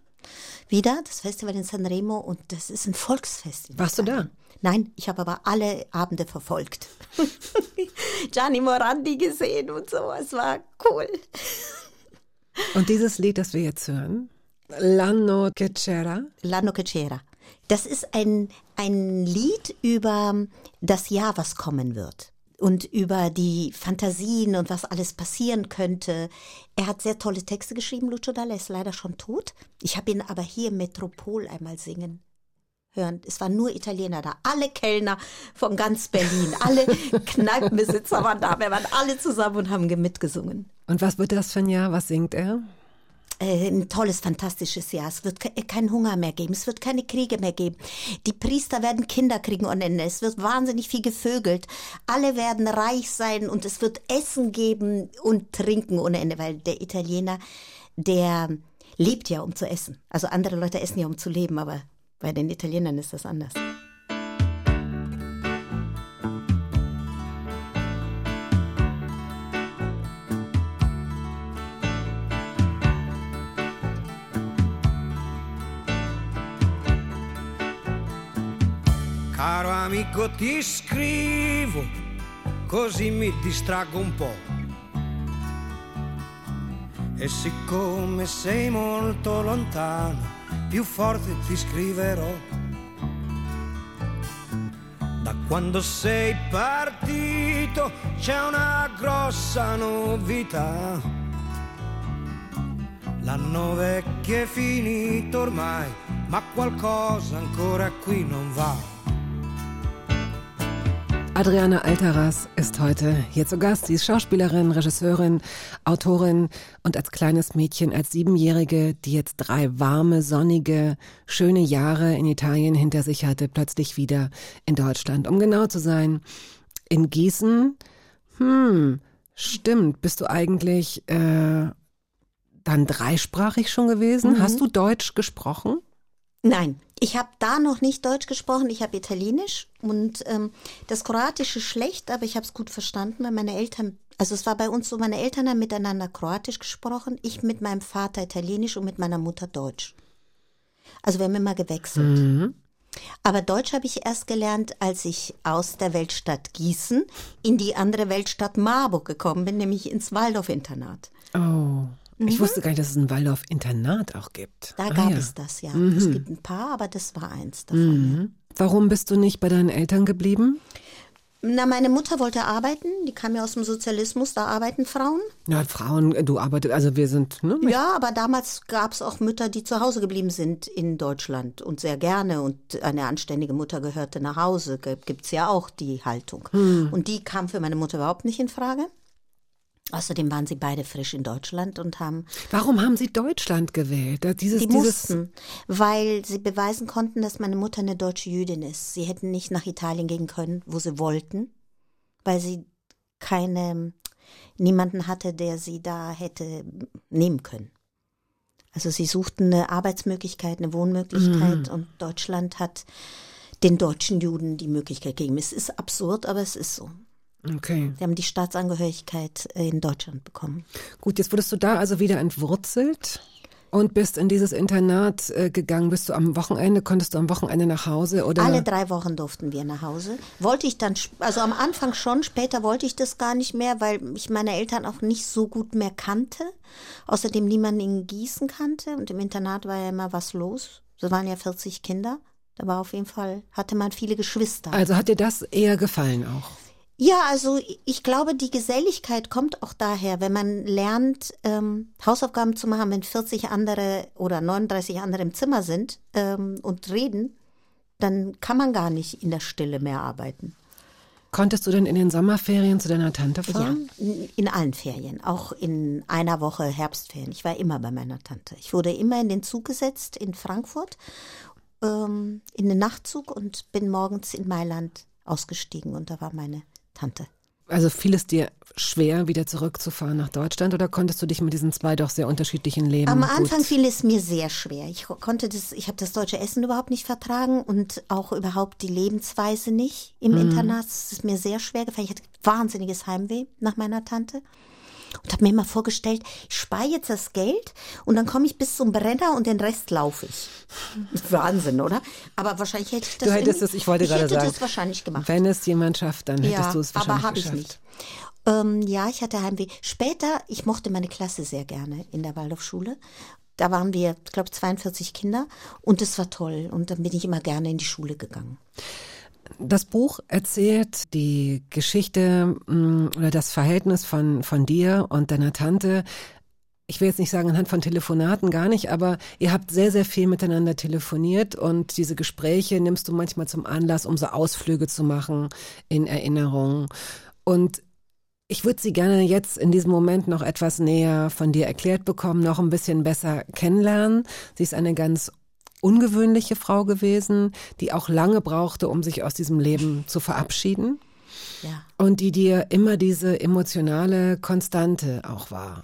S4: wieder, das Festival in Sanremo und das ist ein Volksfest.
S2: Warst du da?
S4: Nein, ich habe aber alle Abende verfolgt. Gianni Morandi gesehen und so, es war cool.
S2: Und dieses Lied, das wir jetzt hören, L'anno che c'era,
S4: L'anno che c'era. Das ist ein, ein Lied über das Jahr, was kommen wird. Und über die Fantasien und was alles passieren könnte. Er hat sehr tolle Texte geschrieben, Lucio Dalla ist leider schon tot. Ich habe ihn aber hier im Metropol einmal singen hören. Es waren nur Italiener da. Alle Kellner von ganz Berlin, alle Kneipenbesitzer waren da. Wir waren alle zusammen und haben mitgesungen.
S2: Und was wird das für ein Jahr? Was singt er?
S4: Äh, ein tolles, fantastisches Jahr. Es wird ke keinen Hunger mehr geben. Es wird keine Kriege mehr geben. Die Priester werden Kinder kriegen ohne Ende. Es wird wahnsinnig viel gevögelt. Alle werden reich sein und es wird Essen geben und trinken ohne Ende, weil der Italiener, der lebt ja, um zu essen. Also andere Leute essen ja, um zu leben, aber bei den Italienern ist das anders.
S7: Caro amico ti scrivo, così mi distraggo un po'. E siccome sei molto lontano, più forte ti scriverò. Da quando sei partito c'è una grossa novità. L'anno vecchio è finito ormai, ma qualcosa ancora qui non va.
S2: Adriana Altaras ist heute hier zu Gast. Sie ist Schauspielerin, Regisseurin, Autorin und als kleines Mädchen, als Siebenjährige, die jetzt drei warme, sonnige, schöne Jahre in Italien hinter sich hatte, plötzlich wieder in Deutschland. Um genau zu sein, in Gießen. Hm, stimmt. Bist du eigentlich äh, dann dreisprachig schon gewesen? Hast du Deutsch gesprochen?
S4: Nein, ich habe da noch nicht Deutsch gesprochen, ich habe Italienisch und ähm, das Kroatische schlecht, aber ich habe es gut verstanden, weil meine Eltern, also es war bei uns so, meine Eltern haben miteinander Kroatisch gesprochen, ich mit meinem Vater Italienisch und mit meiner Mutter Deutsch. Also wir haben immer gewechselt. Aber Deutsch habe ich erst gelernt, als ich aus der Weltstadt Gießen in die andere Weltstadt Marburg gekommen bin, nämlich ins Waldorf-Internat.
S2: Oh. Ich wusste gar nicht, dass es ein Waldorf-Internat auch gibt.
S4: Da
S2: Ah,
S4: gab
S2: ja.
S4: es das, ja. Es gibt ein paar, aber das war eins davon. ja.
S2: Warum bist du nicht bei deinen Eltern geblieben?
S4: Na, meine Mutter wollte arbeiten, die kam ja aus dem Sozialismus, da arbeiten Frauen.
S2: Ja, Frauen, du arbeitest, also wir sind, ne?
S4: Ja, aber damals gab es auch Mütter, die zu Hause geblieben sind in Deutschland und sehr gerne. Und eine anständige Mutter gehörte nach Hause. Gibt es ja auch die Haltung. Und die kam für meine Mutter überhaupt nicht in Frage. Außerdem waren sie beide frisch in Deutschland und haben
S2: Warum haben sie Deutschland gewählt? Dieses,
S4: Sie mussten, weil sie beweisen konnten, dass meine Mutter eine deutsche Jüdin ist. Sie hätten nicht nach Italien gehen können, wo sie wollten, weil sie keine, niemanden hatte, der sie da hätte nehmen können. Also sie suchten eine Arbeitsmöglichkeit, eine Wohnmöglichkeit und Deutschland hat den deutschen Juden die Möglichkeit gegeben. Es ist absurd, aber es ist so.
S2: Okay.
S4: Sie haben die Staatsangehörigkeit in Deutschland bekommen.
S2: Gut, jetzt wurdest du da also wieder entwurzelt und bist in dieses Internat äh, gegangen. Bist du am Wochenende, konntest du am Wochenende nach Hause oder?
S4: Alle drei Wochen durften wir nach Hause. Wollte ich dann, also am Anfang schon, später wollte ich das gar nicht mehr, weil ich meine Eltern auch nicht so gut mehr kannte. Außerdem niemanden in Gießen kannte und im Internat war ja immer was los. So waren ja 40 Kinder. Da war auf jeden Fall, hatte man viele Geschwister.
S2: Also hat dir das eher gefallen auch?
S4: Ja, also ich glaube, die Geselligkeit kommt auch daher, wenn man lernt, ähm, Hausaufgaben zu machen, wenn 40 andere oder 39 andere im Zimmer sind ähm, und reden, dann kann man gar nicht in der Stille mehr arbeiten.
S2: Konntest du denn in den Sommerferien zu deiner Tante
S4: Ja,
S2: fahren?
S4: in, in allen Ferien, auch in einer Woche Herbstferien. Ich war immer bei meiner Tante. Ich wurde immer in den Zug gesetzt in Frankfurt, ähm, in den Nachtzug und bin morgens in Mailand ausgestiegen und da war meine Tante.
S2: Also fiel es dir schwer, wieder zurückzufahren nach Deutschland oder konntest du dich mit diesen zwei doch sehr unterschiedlichen Leben
S4: Am
S2: gut-
S4: Anfang fiel es mir sehr schwer. Ich konnte das, ich habe das deutsche Essen überhaupt nicht vertragen und auch überhaupt die Lebensweise nicht im Internat. Es ist mir sehr schwer gefallen. Ich hatte wahnsinniges Heimweh nach meiner Tante und habe mir immer vorgestellt, ich spare jetzt das Geld und dann komme ich bis zum Brenner und den Rest laufe ich. Wahnsinn, oder? Aber wahrscheinlich hätte ich das.
S2: Du hättest es, ich wollte
S4: ich
S2: gerade
S4: hätte
S2: sagen,
S4: das wahrscheinlich gemacht.
S2: wenn es jemand schafft, dann hättest
S4: Ja,
S2: du es wahrscheinlich
S4: aber habe ich
S2: geschafft.
S4: nicht. Ähm, ja, ich hatte Heimweh. Später, ich mochte meine Klasse sehr gerne in der Waldorfschule. Da waren wir, ich glaube, 42 Kinder und es war toll. Und dann bin ich immer gerne in die Schule gegangen.
S2: Das Buch erzählt die Geschichte mh, oder das Verhältnis von, von dir und deiner Tante. Ich will jetzt nicht sagen anhand von Telefonaten, gar nicht, aber ihr habt sehr, sehr viel miteinander telefoniert und diese Gespräche nimmst du manchmal zum Anlass, um so Ausflüge zu machen in Erinnerung. Und ich würde sie gerne jetzt in diesem Moment noch etwas näher von dir erklärt bekommen, noch ein bisschen besser kennenlernen. Sie ist eine ganz ungewöhnliche Frau gewesen, die auch lange brauchte, um sich aus diesem Leben zu verabschieden
S4: Ja.
S2: und die dir immer diese emotionale Konstante auch war.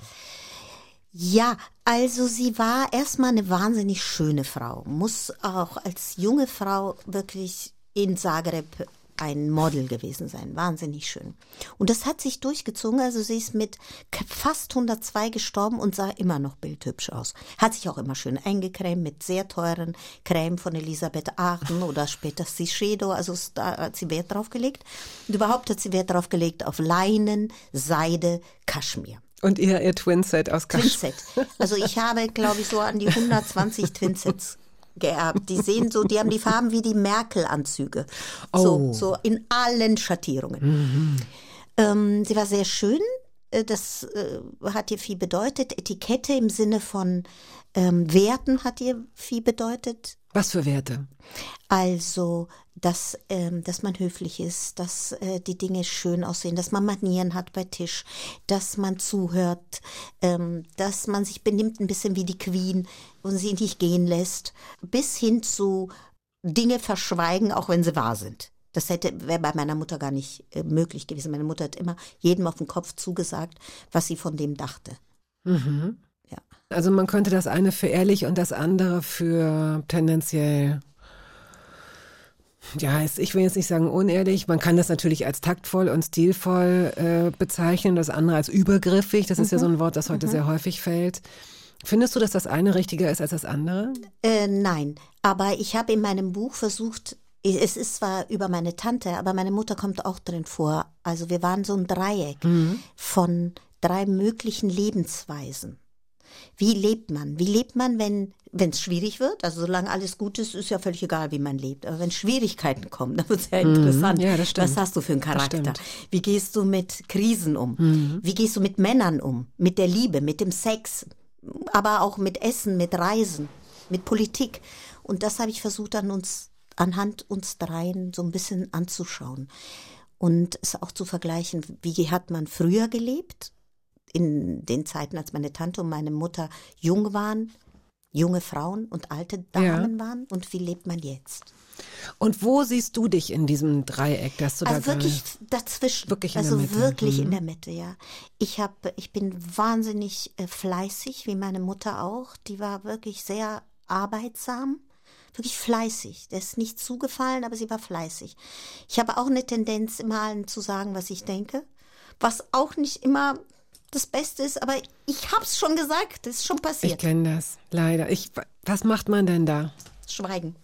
S4: Ja, also sie war erstmal eine wahnsinnig schöne Frau. Muss auch als junge Frau wirklich in Zagreb ein Model gewesen sein. Wahnsinnig schön. Und das hat sich durchgezogen. Also sie ist mit fast 102 gestorben und sah immer noch bildhübsch aus. Hat sich auch immer schön eingecremt mit sehr teuren Creme von Elisabeth Arden oder später Shiseido. Also da hat sie Wert drauf gelegt. Und überhaupt hat sie Wert drauf gelegt auf Leinen, Seide, Kaschmir.
S2: Und ihr, ihr Twinset aus Kasch.
S4: Twinset. Also ich habe, glaube ich, so an die 120 Twinsets geerbt. Die sehen so, die haben die Farben wie die Merkel-Anzüge. So,
S2: Oh.
S4: so in allen Schattierungen. Ähm, sie war sehr schön. Äh, Das äh, hat ihr viel bedeutet. Etikette im Sinne von ähm, Werten hat ihr viel bedeutet.
S2: Was für Werte?
S4: Also, dass, ähm, dass man höflich ist, dass äh, die Dinge schön aussehen, dass man Manieren hat bei Tisch, dass man zuhört, ähm, dass man sich benimmt ein bisschen wie die Queen und sie nicht gehen lässt, bis hin zu Dinge verschweigen, auch wenn sie wahr sind. Das hätte wäre bei meiner Mutter gar nicht äh, möglich gewesen. Meine Mutter hat immer jedem auf den Kopf zugesagt, was sie von dem dachte. Ja.
S2: Also man könnte das eine für ehrlich und das andere für tendenziell, ja, ich will jetzt nicht sagen unehrlich. Man kann das natürlich als taktvoll und stilvoll äh, bezeichnen, das andere als übergriffig. Das ist ja so ein Wort, das heute sehr häufig fällt. Findest du, dass das eine richtiger ist als das andere?
S4: Äh, nein, aber ich habe in meinem Buch versucht, es ist zwar über meine Tante, aber meine Mutter kommt auch drin vor. Also wir waren so ein Dreieck von drei möglichen Lebensweisen. Wie lebt man? Wie lebt man, wenn wenn es schwierig wird? Also solange alles gut ist, ist ja völlig egal, wie man lebt. Aber wenn Schwierigkeiten kommen, dann wird es ja interessant.
S2: Ja, das stimmt.
S4: Was hast du für einen Charakter? Wie gehst du mit Krisen um? Wie gehst du mit Männern um? Mit der Liebe, mit dem Sex, aber auch mit Essen, mit Reisen, mit Politik. Und das habe ich versucht, an uns, anhand uns dreien so ein bisschen anzuschauen. Und es auch zu vergleichen, wie hat man früher gelebt? In den Zeiten, als meine Tante und meine Mutter jung waren, junge Frauen und alte Damen waren. Und wie lebt man jetzt?
S2: Und wo siehst du dich in diesem Dreieck, das du
S4: Also
S2: da
S4: wirklich dazwischen.
S2: Wirklich in der
S4: also
S2: Mitte.
S4: wirklich
S2: Mhm.
S4: in der Mitte, ja. Ich habe, ich bin wahnsinnig äh, fleißig, wie meine Mutter auch. Die war wirklich sehr arbeitsam, wirklich fleißig. Der ist nicht zugefallen, aber sie war fleißig. Ich habe auch eine Tendenz, immer allen zu sagen, was ich denke, was auch nicht immer das Beste ist, aber ich habe es schon gesagt, das ist schon
S2: Ich
S4: passiert.
S2: kenne das, leider. Ich, was macht man denn da?
S4: Schweigen.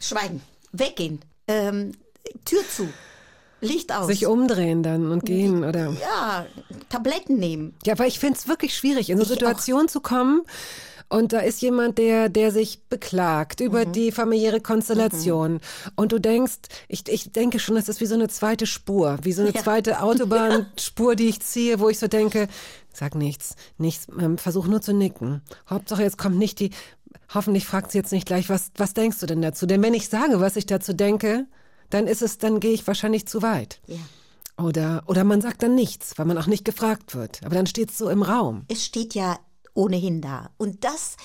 S4: Schweigen. Weggehen. Ähm, Tür zu. Licht aus.
S2: Sich umdrehen dann und gehen oder?
S4: Ja, Tabletten nehmen.
S2: Ja, aber ich finde es wirklich schwierig, in so eine Situation zu kommen. Und da ist jemand, der, der sich beklagt über
S4: Mhm.
S2: die familiäre Konstellation. Und du denkst, ich, ich denke schon, das ist wie so eine zweite Spur, wie so eine
S4: Ja.
S2: zweite Autobahnspur, die ich ziehe, wo ich so denke, sag nichts, nichts, ähm, versuch nur zu nicken. Hauptsache, jetzt kommt nicht die, hoffentlich fragt sie jetzt nicht gleich, was, was denkst du denn dazu? Denn wenn ich sage, was ich dazu denke, dann ist es, dann gehe ich wahrscheinlich zu weit.
S4: Ja.
S2: Oder, oder man sagt dann nichts, weil man auch nicht gefragt wird. Aber dann steht es so im Raum.
S4: Es steht ja ohnehin da. Und das,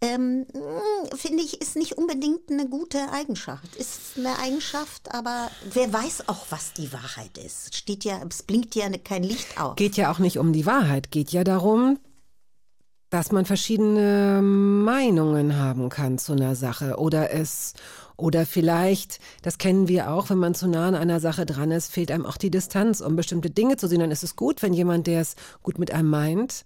S4: ähm, mh, finde ich, ist nicht unbedingt eine gute Eigenschaft. Ist eine Eigenschaft, aber wer weiß auch, was die Wahrheit ist. Steht ja, es blinkt ja kein Licht auf.
S2: Geht ja auch nicht um die Wahrheit, geht ja darum, dass man verschiedene Meinungen haben kann zu einer Sache oder es oder vielleicht, das kennen wir auch, wenn man zu nah an einer Sache dran ist, fehlt einem auch die Distanz, um bestimmte Dinge zu sehen. Dann ist es gut, wenn jemand, der es gut mit einem meint,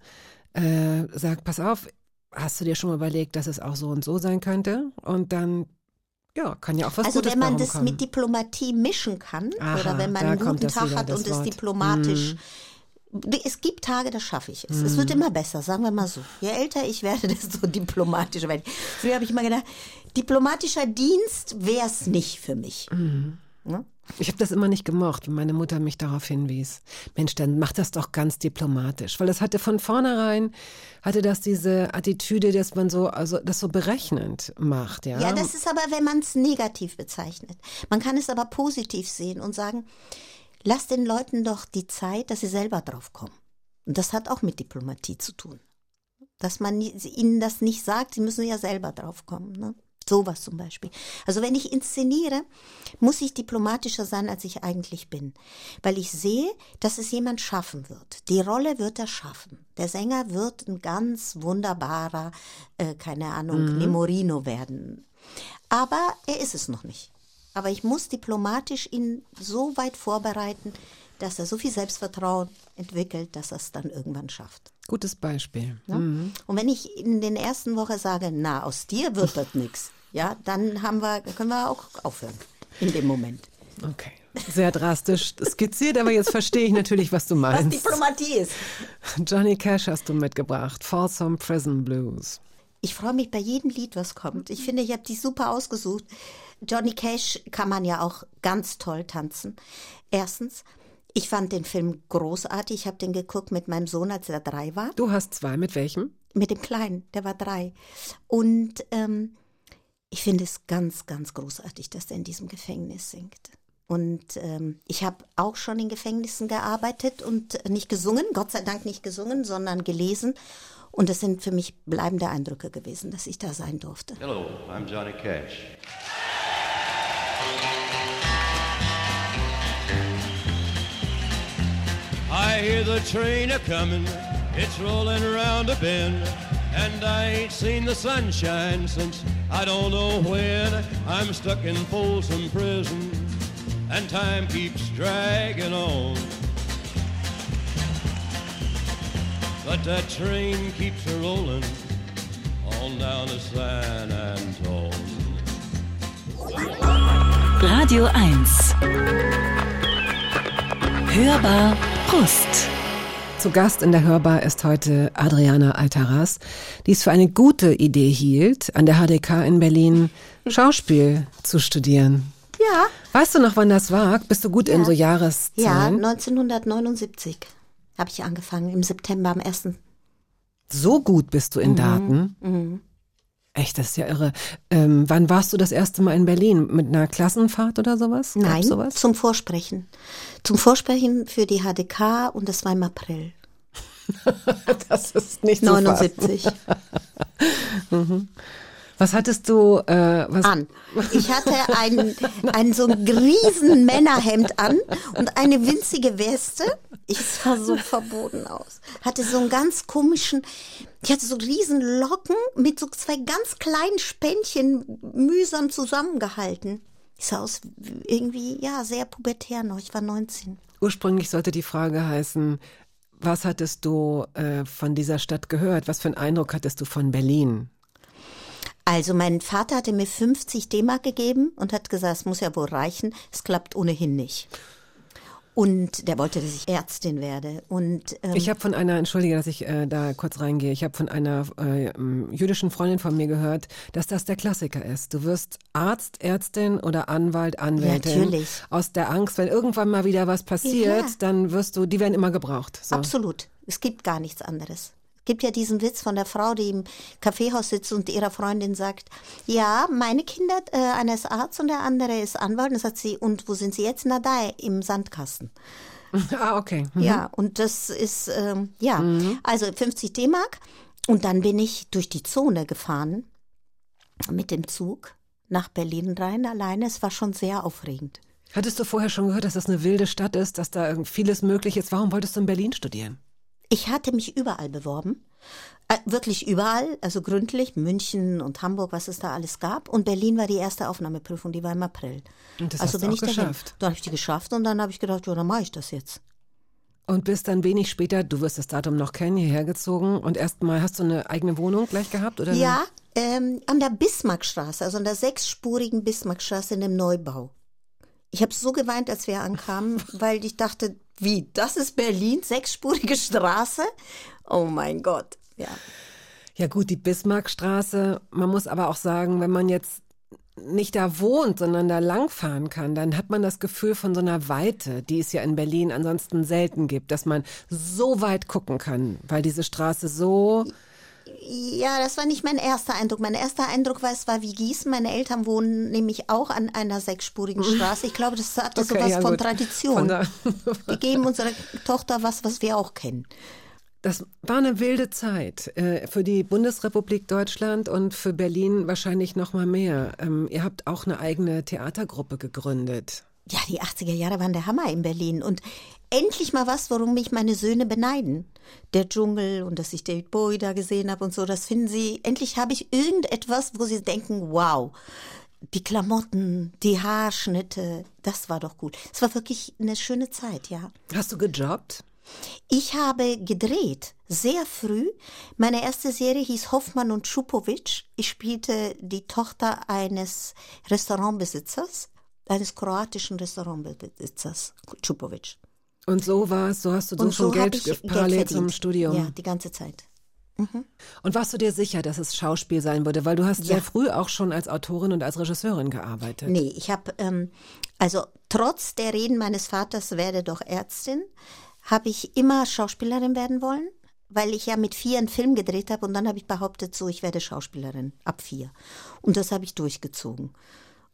S2: äh, sagt, pass auf, hast du dir schon mal überlegt, dass es auch so und so sein könnte? Und dann, ja, kann ja auch was
S4: also
S2: Gutes
S4: wenn man das
S2: rumkommen.
S4: mit Diplomatie mischen kann
S2: Aha,
S4: oder wenn man einen guten Tag hat und es.
S2: Mhm.
S4: diplomatisch. Es gibt Tage, da schaffe ich es. Es wird immer besser, sagen wir mal so. Je älter ich werde, desto diplomatischer werde ich. Früher habe ich immer gedacht, diplomatischer Dienst wäre es nicht für mich.
S2: Mhm.
S4: Ne?
S2: Ich habe das immer nicht gemocht, wenn meine Mutter mich darauf hinwies. Mensch, dann mach das doch ganz diplomatisch, weil das hatte von vornherein hatte das diese Attitüde, dass man so also das so berechnend macht, ja.
S4: Ja, das ist aber, wenn man es negativ bezeichnet. Man kann es aber positiv sehen und sagen, lass den Leuten doch die Zeit, dass sie selber drauf kommen. Und das hat auch mit Diplomatie zu tun. Dass man ihnen das nicht sagt, sie müssen ja selber drauf kommen. Ne? Sowas zum Beispiel. Also wenn ich inszeniere, muss ich diplomatischer sein, als ich eigentlich bin. Weil ich sehe, dass es jemand schaffen wird. Die Rolle wird er schaffen. Der Sänger wird ein ganz wunderbarer, äh, keine Ahnung, Nemorino werden. Aber er ist es noch nicht. Aber ich muss diplomatisch ihn so weit vorbereiten, dass er so viel Selbstvertrauen entwickelt, dass er es dann irgendwann schafft.
S2: Gutes Beispiel.
S4: Ne? Und wenn ich in den ersten Woche sage, na, aus dir wird das nichts, ja, dann haben wir, können wir auch aufhören in dem Moment.
S2: Okay. Sehr drastisch skizziert, aber jetzt verstehe ich natürlich, was du
S4: Was
S2: meinst.
S4: Diplomatie ist.
S2: Johnny Cash hast du mitgebracht. Folsom Prison Blues.
S4: Ich freue mich bei jedem Lied, was kommt. Ich finde, ich habe die super ausgesucht. Johnny Cash kann man ja auch ganz toll tanzen. Erstens, ich fand den Film großartig. Ich habe den geguckt mit meinem Sohn, als er drei war.
S2: Du hast zwei. Mit welchem?
S4: Mit dem Kleinen, der war drei. Und ähm, ich finde es ganz, ganz großartig, dass er in diesem Gefängnis singt. Und ähm, ich habe auch schon in Gefängnissen gearbeitet und nicht gesungen, Gott sei Dank nicht gesungen, sondern gelesen. Und es sind für mich bleibende Eindrücke gewesen, dass ich da sein durfte.
S8: Hello, I'm Johnny Cash. I hear the train a comin', it's rolling around a bend, and I ain't seen the sunshine since I don't know when. I'm stuck in Folsom Prison, and time keeps dragging on. But that train keeps a rolling on down to San Antone.
S1: Radio 1. Hörbar Brust.
S2: Zu Gast in der Hörbar ist heute Adriana Altaras, die es für eine gute Idee hielt, an der HDK in Berlin Schauspiel zu studieren.
S4: Ja.
S2: Weißt du noch, wann das war? Bist du gut in so
S4: Ja,
S2: Jahreszahlen?
S4: 1979 habe ich angefangen, im September am 1.
S2: So gut bist
S4: Mhm.
S2: du in Daten? Echt, das ist ja irre. Ähm, wann warst du das erste Mal in Berlin? Mit einer Klassenfahrt oder sowas? Gab's
S4: Nein,
S2: sowas?
S4: zum Vorsprechen. Zum Vorsprechen für die HDK und das war im April
S2: Das ist nicht so
S4: 79
S2: Was hattest du, äh, was,
S4: an. Ich hatte ein, ein so ein riesen Männerhemd an und eine winzige Weste. Ich sah so verboten aus. Hatte so einen ganz komischen, ich hatte so riesen Locken mit so zwei ganz kleinen Spännchen mühsam zusammengehalten. Ich sah aus wie- irgendwie, ja, sehr pubertär noch. Ich war 19.
S2: ursprünglich sollte die Frage heißen, was hattest du äh, von dieser Stadt gehört? Was für einen Eindruck hattest du von Berlin?
S4: Also mein Vater hatte mir 50 D-Mark gegeben und hat gesagt, es muss ja wohl reichen, es klappt ohnehin nicht. Und der wollte, dass ich Ärztin werde. Und ähm,
S2: Ich habe von einer, entschuldige, dass ich äh, da kurz reingehe, ich habe von einer äh, jüdischen Freundin von mir gehört, dass das der Klassiker ist. Du wirst Arzt, Ärztin oder Anwalt, Anwältin.
S4: Natürlich.
S2: Aus der Angst, wenn irgendwann mal wieder was passiert,
S4: Ja.
S2: dann wirst du, die werden immer gebraucht. So.
S4: absolut, es gibt gar nichts anderes. Es gibt ja diesen Witz von der Frau, die im Kaffeehaus sitzt und ihrer Freundin sagt, ja, meine Kinder, äh, einer ist Arzt und der andere ist Anwalt. Und sagt sie, und wo sind sie jetzt? Na da, im Sandkasten.
S2: ah, okay. Mhm.
S4: Ja, und das ist, ähm, ja, also 50 D-Mark. Und dann bin ich durch die Zone gefahren mit dem Zug nach Berlin rein alleine. Es war schon sehr aufregend.
S2: Hattest du vorher schon gehört, dass das eine wilde Stadt ist, dass da vieles möglich ist? Warum wolltest du in Berlin studieren?
S4: Ich hatte mich überall beworben. Äh, wirklich überall, also gründlich, München und Hamburg, was es da alles gab. Und Berlin war die erste Aufnahmeprüfung, die war im April.
S2: Und das
S4: also
S2: hast du
S4: bin
S2: auch
S4: ich dahin.
S2: geschafft.
S4: Dann habe ich die geschafft und dann habe ich gedacht, ja, dann mache ich das jetzt.
S2: Und bist dann wenig später, du wirst das Datum noch kennen, hierher gezogen und erstmal hast du eine eigene Wohnung gleich gehabt? Oder
S4: Ja, ähm, an der Bismarckstraße, also an der sechsspurigen Bismarckstraße in dem Neubau. Ich habe so geweint, als wir ankamen, weil ich dachte, wie, das ist Berlin, sechsspurige Straße? Oh mein Gott, ja.
S2: Ja gut, die Bismarckstraße. Man muss aber auch sagen, wenn man jetzt nicht da wohnt, sondern da langfahren kann, dann hat man das Gefühl von so einer Weite, die es ja in Berlin ansonsten selten gibt, dass man so weit gucken kann, weil diese Straße so
S4: Ja, das war nicht mein erster Eindruck. Mein erster Eindruck war, es war wie Gießen. Meine Eltern wohnen nämlich auch an einer sechsspurigen Straße. Ich glaube, das hatte
S2: Okay,
S4: sowas
S2: ja,
S4: von
S2: gut.
S4: Tradition.
S2: Von
S4: Wir geben unserer Tochter was, was wir auch kennen.
S2: Das war eine wilde Zeit äh, für die Bundesrepublik Deutschland und für Berlin wahrscheinlich noch mal mehr. Ähm, ihr habt auch eine eigene Theatergruppe gegründet.
S4: Ja, die 80er Jahre waren der Hammer in Berlin. Und endlich mal was, worum mich meine Söhne beneiden. Der Dschungel und dass ich David Bowie da gesehen habe und so, das finden sie, endlich habe ich irgendetwas, wo sie denken, wow. die Klamotten, die Haarschnitte, das war doch gut. Es war wirklich eine schöne Zeit, ja.
S2: Hast du gejobbt?
S4: Ich habe gedreht, sehr früh. Meine erste Serie hieß Hoffmann und Schupowitsch. Ich spielte die Tochter eines Restaurantbesitzers, eines kroatischen Restaurantbesitzers, Schupowitsch.
S2: Und so war es, so hast du so schon
S4: so
S2: Geld
S4: ich
S2: parallel
S4: Geld
S2: zum. Studium.
S4: Ja, die ganze Zeit.
S2: Und warst du dir sicher, dass es Schauspiel sein würde? Weil du hast sehr
S4: Ja.
S2: früh auch schon als Autorin und als Regisseurin gearbeitet.
S4: Nee, ich habe, ähm, also trotz der Reden meines Vaters, werde doch Ärztin, habe ich immer Schauspielerin werden wollen, weil ich ja mit vier einen Film gedreht habe und dann habe ich behauptet, so, ich werde Schauspielerin ab vier. Und das habe ich durchgezogen.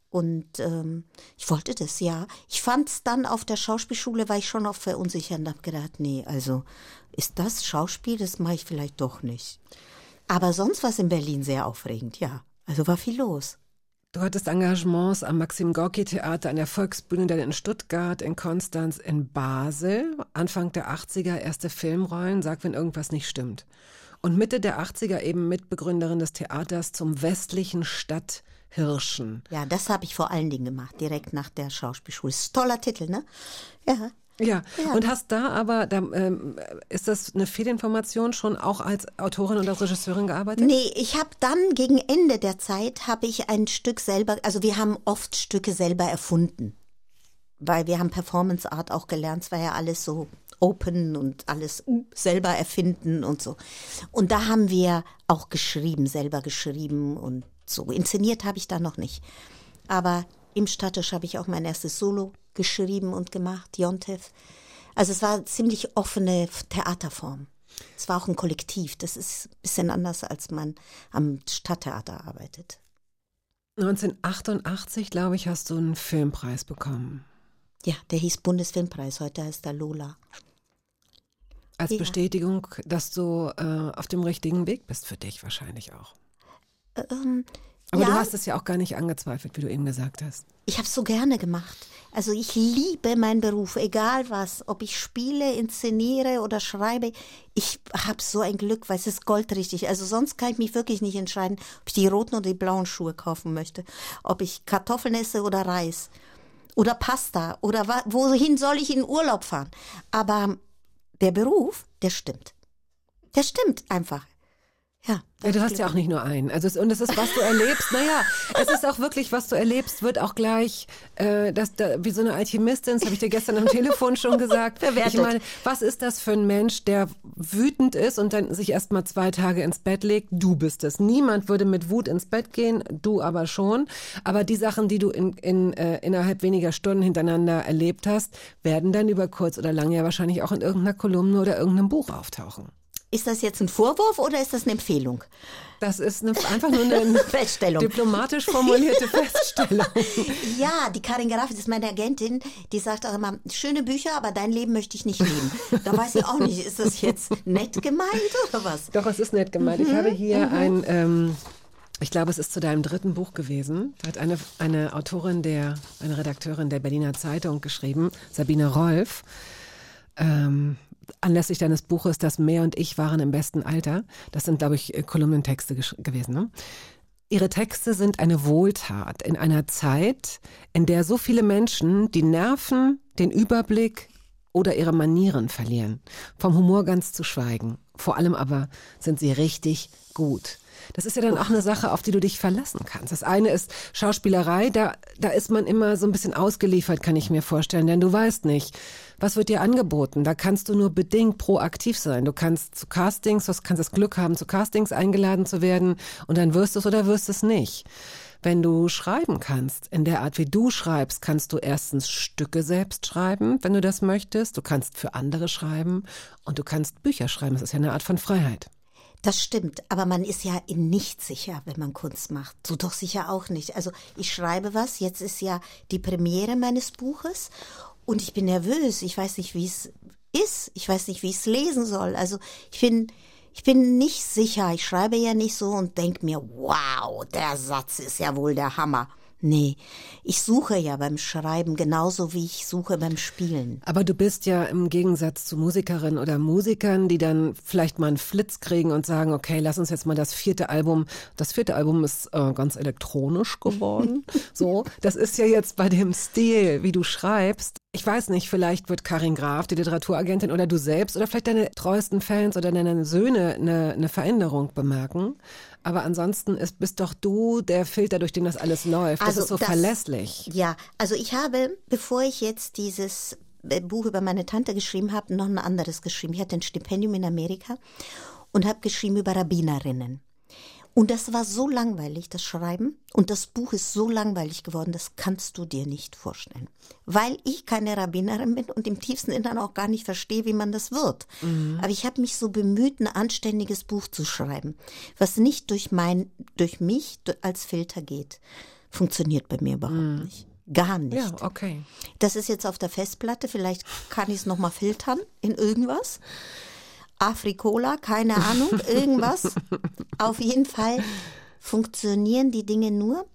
S4: Und ähm, ich wollte das, ja. Ich fand es dann auf der Schauspielschule, war ich schon auch verunsichert und habe gedacht, nee, also ist das Schauspiel, das mache ich vielleicht doch nicht. Aber sonst war es in Berlin sehr aufregend, ja. Also war viel los.
S2: Du hattest Engagements am Maxim Gorki Theater, an der Volksbühne, dann in Stuttgart, in Konstanz, in Basel. Anfang der 80er erste Filmrollen, sag, wenn irgendwas nicht stimmt. Und Mitte der 80er eben Mitbegründerin des Theaters zum westlichen Stadt Hirschen.
S4: Ja, das habe ich vor allen Dingen gemacht, direkt nach der Schauspielschule. Ist toller Titel, ne? Ja.
S2: Ja,
S4: Ja.
S2: und hast da aber, da, ähm, ist das eine Fehlinformation, schon auch als Autorin und als Regisseurin gearbeitet?
S4: Nee, ich habe dann gegen Ende der Zeit habe ich ein Stück selber, also wir haben oft Stücke selber erfunden. Weil wir haben Performance Art auch gelernt, es war ja alles so open und alles selber erfinden und so. Und da haben wir auch geschrieben, selber geschrieben und so. Inszeniert habe ich da noch nicht. Aber im Stadtisch habe ich auch mein erstes Solo geschrieben und gemacht, Jontef. Also es war ziemlich offene Theaterform. Es war auch ein Kollektiv. Das ist ein bisschen anders, als man am Stadttheater arbeitet.
S2: 1988, glaube ich, hast du einen Filmpreis bekommen.
S4: Ja, der hieß Bundesfilmpreis. Heute heißt er Lola.
S2: Als
S4: Ja.
S2: Bestätigung, dass du äh, auf dem richtigen Weg bist für dich wahrscheinlich auch.
S4: Ähm,
S2: Aber
S4: ja,
S2: du hast es ja auch gar nicht angezweifelt, wie du eben gesagt hast.
S4: Ich habe es so gerne gemacht. Also ich liebe meinen Beruf, egal was, ob ich spiele, inszeniere oder schreibe. Ich habe so ein Glück, weil es ist goldrichtig. Also sonst kann ich mich wirklich nicht entscheiden, ob ich die roten oder die blauen Schuhe kaufen möchte, ob ich Kartoffeln esse oder Reis oder Pasta oder wohin soll ich in Urlaub fahren. Aber der Beruf, der stimmt. Der stimmt einfach. Ja,
S2: Ja, du hast ja auch nicht nur einen. Also es, und es ist, was du erlebst. Naja, es ist auch wirklich, was du erlebst, wird auch gleich, äh, das, da, wie so eine Alchemistin, das habe ich dir gestern am Telefon schon gesagt.
S4: Verwertet.
S2: Ich meine, was ist das für ein Mensch, der wütend ist und dann sich erst mal zwei Tage ins Bett legt? Du bist es. Niemand würde mit Wut ins Bett gehen, du aber schon. Aber die Sachen, die du in, in, äh, innerhalb weniger Stunden hintereinander erlebt hast, werden dann über kurz oder lang ja wahrscheinlich auch in irgendeiner Kolumne oder irgendeinem Buch auftauchen.
S4: Ist das jetzt ein Vorwurf oder ist das eine Empfehlung?
S2: Das ist eine, einfach nur eine
S4: Feststellung.
S2: diplomatisch formulierte Feststellung.
S4: Ja, die Karin Graf, das ist meine Agentin, die sagt auch immer, schöne Bücher, aber dein Leben möchte ich nicht leben. Da weiß ich auch nicht, ist das jetzt nett gemeint oder was?
S2: Doch, es ist nett gemeint. Ich habe hier ein, ähm, ich glaube, es ist zu deinem dritten Buch gewesen. Da hat eine, eine Autorin, der, eine Redakteurin der Berliner Zeitung geschrieben, Sabine Rolf, ähm, anlässlich deines Buches Das Meer und ich waren im besten Alter. Das sind, glaube ich, äh, Kolumnentexte gewesen. Ne? Ihre Texte sind eine Wohltat in einer Zeit, in der so viele Menschen die Nerven, den Überblick oder ihre Manieren verlieren. Vom Humor ganz zu schweigen. Vor allem aber sind sie richtig gut. Das ist ja dann auch eine Sache, auf die du dich verlassen kannst. Das eine ist Schauspielerei, da, da ist man immer so ein bisschen ausgeliefert, kann ich mir vorstellen, denn du weißt nicht, was wird dir angeboten. Da kannst du nur bedingt proaktiv sein. Du kannst zu Castings, du kannst das Glück haben, zu Castings eingeladen zu werden und dann wirst du es oder wirst es nicht. Wenn du schreiben kannst, in der Art, wie du schreibst, kannst du erstens Stücke selbst schreiben, wenn du das möchtest. Du kannst für andere schreiben und du kannst Bücher schreiben. Das ist ja eine Art von Freiheit.
S4: Das stimmt, aber man ist ja in nichts sicher, wenn man Kunst macht. Du doch sicher auch nicht. Also ich schreibe was, jetzt ist ja die Premiere meines Buches und ich bin nervös. Ich weiß nicht, wie es ist. Ich weiß nicht, wie ich es lesen soll. Also ich bin, ich bin nicht sicher. Ich schreibe ja nicht so und denke mir, wow, der Satz ist ja wohl der Hammer. Nee, ich suche ja beim Schreiben genauso wie ich suche beim Spielen.
S2: Aber du bist ja im Gegensatz zu Musikerinnen oder Musikern, die dann vielleicht mal einen Flitz kriegen und sagen, okay, lass uns jetzt mal das vierte Album. Das vierte Album ist äh, ganz elektronisch geworden. so, das ist ja jetzt bei dem Stil, wie du schreibst. Ich weiß nicht, vielleicht wird Karin Graf, die Literaturagentin, oder du selbst oder vielleicht deine treuesten Fans oder deine Söhne eine, eine Veränderung bemerken. Aber ansonsten ist, bist doch du der Filter, durch den das alles läuft. Das
S4: Also
S2: ist so
S4: das-
S2: verlässlich.
S4: Ja, also ich habe, bevor ich jetzt dieses äh, Buch über meine Tante geschrieben habe, noch ein anderes geschrieben. Ich hatte ein Stipendium in Amerika und habe geschrieben über Rabbinerinnen. Und das war so langweilig, das Schreiben. Und das Buch ist so langweilig geworden, das kannst du dir nicht vorstellen. Weil ich keine Rabbinerin bin und im tiefsten Innern auch gar nicht verstehe, wie man das wird. Aber ich habe mich so bemüht, ein anständiges Buch zu schreiben, was nicht durch mein, durch mich als Filter geht. Funktioniert bei mir überhaupt nicht. Gar nicht.
S2: Ja, okay.
S4: Das ist jetzt auf der Festplatte. Vielleicht kann ich es nochmal filtern in irgendwas. Afrikola, keine Ahnung, irgendwas. Auf jeden Fall funktionieren die Dinge nur,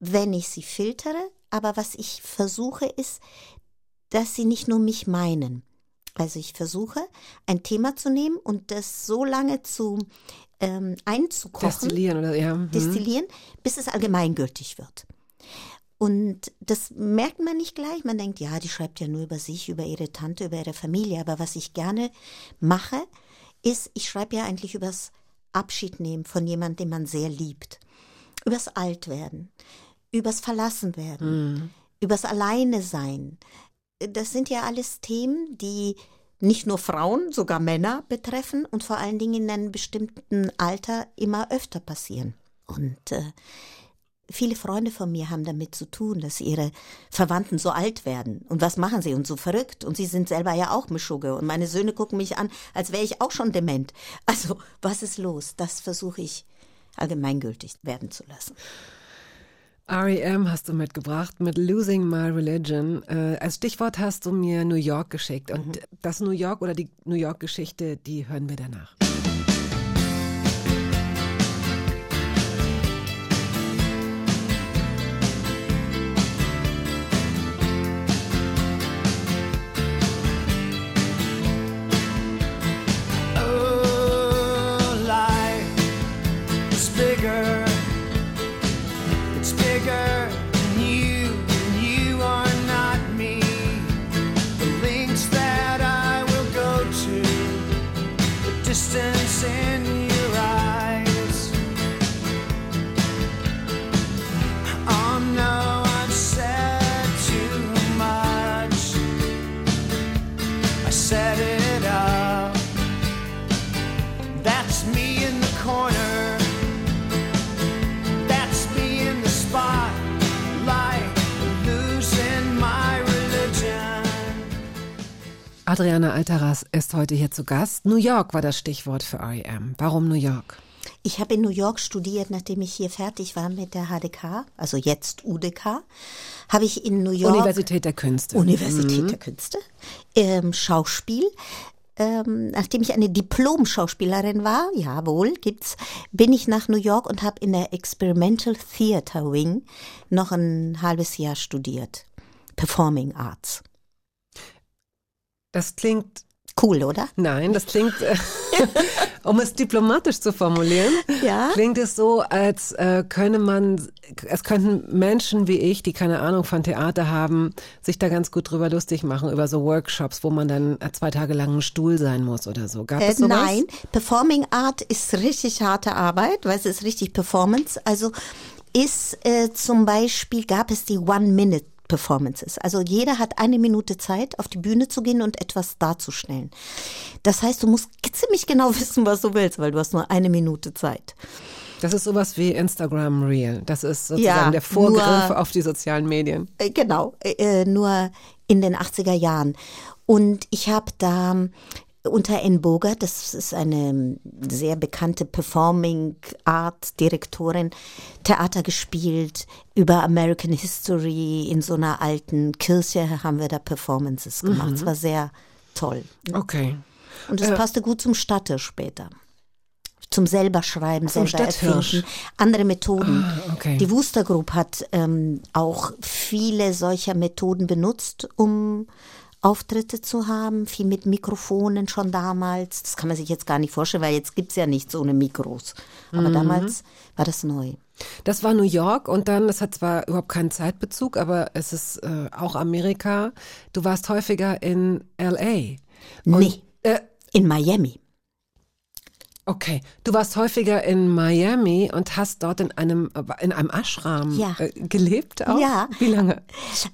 S4: wenn ich sie filtere. Aber was ich versuche ist, dass sie nicht nur mich meinen. Also ich versuche, ein Thema zu nehmen und das so lange zu ähm, einzukochen
S2: Destillieren oder ja. hm.
S4: destillieren, bis es allgemeingültig wird. Und das merkt man nicht gleich. Man denkt, ja, die schreibt ja nur über sich, über ihre Tante, über ihre Familie. Aber was ich gerne mache, ist, ich schreibe ja eigentlich übers Abschied nehmen von jemandem, den man sehr liebt. Übers Altwerden, übers Verlassenwerden, übers Alleine sein. Das sind ja alles Themen, die nicht nur Frauen, sogar Männer betreffen und vor allen Dingen in einem bestimmten Alter immer öfter passieren. Und äh, viele Freunde von mir haben damit zu tun, dass ihre Verwandten so alt werden. Und was machen sie? Und so verrückt. Und sie sind selber ja auch Mischugge. Und meine Söhne gucken mich an, als wäre ich auch schon dement. Also, was ist los? Das versuche ich allgemeingültig werden zu lassen.
S2: REM hast du mitgebracht mit Losing My Religion. Äh, als Stichwort hast du mir New York geschickt. Und das New York oder die New York-Geschichte, die hören wir danach. Adriana Alteras ist heute hier zu Gast. New York war das Stichwort für REM. Warum New York?
S4: Ich habe in New York studiert, nachdem ich hier fertig war mit der HDK, also jetzt UDK, habe ich in New York
S2: Universität der Künste.
S4: Universität der Künste, ähm, Schauspiel. Ähm, nachdem ich eine Diplom-Schauspielerin war, jawohl, gibt's, bin ich nach New York und habe in der Experimental Theater Wing noch ein halbes Jahr studiert. Performing Arts.
S2: Das klingt,
S4: Cool, oder?
S2: nein, das klingt, äh, um es diplomatisch zu formulieren,
S4: Ja.
S2: klingt es so, als äh, könne man, es könnten Menschen wie ich, die keine Ahnung von Theater haben, sich da ganz gut drüber lustig machen, über so Workshops, wo man dann äh, zwei Tage lang ein Stuhl sein muss oder so. Gab
S4: Äh,
S2: es sowas?
S4: nein, Performing Art ist richtig harte Arbeit, weil es ist richtig Performance. Also ist äh, zum Beispiel, gab es die One-Minute Performances. Also jeder hat eine Minute Zeit, auf die Bühne zu gehen und etwas darzustellen. Das heißt, du musst ziemlich genau wissen, was du willst, weil du hast nur eine Minute Zeit.
S2: Das ist sowas wie Instagram Reel. Das ist sozusagen
S4: Ja,
S2: der Vorgriff
S4: nur-
S2: auf die sozialen Medien.
S4: Äh, Genau, äh, äh, nur in den 80er Jahren. Und ich habe da unter Anne Bogart, das ist eine sehr bekannte Performing Art Direktorin, Theater gespielt über American History in so einer alten Kirche haben wir da Performances gemacht. Es war sehr toll.
S2: Okay.
S4: Und es passte gut zum Statte später. zum selber schreiben,
S2: ein
S4: selber erfinden, andere Methoden.
S2: Ah, okay.
S4: Die Wooster Group hat ähm, auch viele solcher Methoden benutzt, um Auftritte zu haben, viel mit Mikrofonen schon damals. Das kann man sich jetzt gar nicht vorstellen, weil jetzt gibt's ja nichts ohne Mikros.
S2: Mhm.
S4: Aber damals war das neu.
S2: Das war New York und dann, das hat zwar überhaupt keinen Zeitbezug, aber es ist äh, auch Amerika. Du warst häufiger in LA. Und,
S4: Nee.
S2: Äh,
S4: In Miami.
S2: Okay, du warst häufiger in Miami und hast dort in einem in einem Ashram
S4: Ja.
S2: äh, gelebt auch?
S4: Ja.
S2: Wie lange?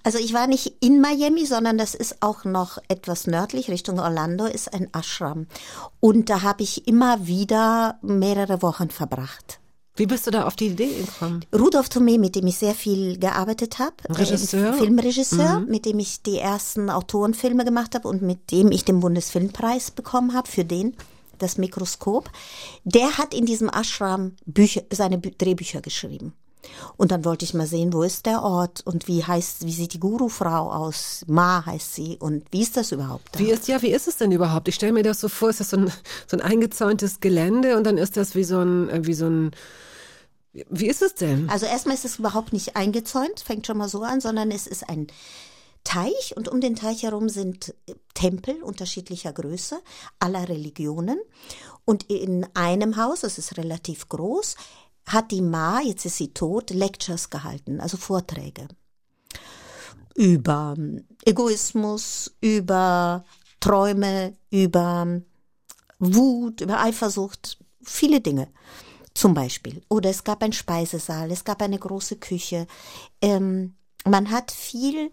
S4: Also ich war nicht in Miami, sondern das ist auch noch etwas nördlich, Richtung Orlando, ist ein Ashram. Und da habe ich immer wieder mehrere Wochen verbracht.
S2: Wie bist du da auf die Idee gekommen?
S4: Rudolf Thomé, mit dem ich sehr viel gearbeitet habe,
S2: Ein Regisseur? Mhm.
S4: äh, Filmregisseur, mit dem ich die ersten Autorenfilme gemacht habe und mit dem ich den Bundesfilmpreis bekommen habe für den, das Mikroskop, der hat in diesem Ashram Bücher, seine Bü Drehbücher geschrieben. Und dann wollte ich mal sehen, wo ist der Ort und wie heißt, wie sieht die Guru-Frau aus? Ma heißt sie und wie ist das überhaupt? Da?
S2: Wie ist ja, wie ist es denn überhaupt? Ich stelle mir das so vor, ist das so ein, so ein eingezäuntes Gelände und dann ist das wie so ein, äh, wie so ein, wie ist es denn?
S4: Also erstmal ist es überhaupt nicht eingezäunt, fängt schon mal so an, sondern es ist ein Teich und um den Teich herum sind Tempel unterschiedlicher Größe aller Religionen. Und in einem Haus, das ist relativ groß, hat die Ma, jetzt ist sie tot, Lectures gehalten, also Vorträge über Egoismus, über Träume, über Wut, über Eifersucht, viele Dinge zum Beispiel. Oder es gab einen Speisesaal, es gab eine große Küche. Ähm, man hat viel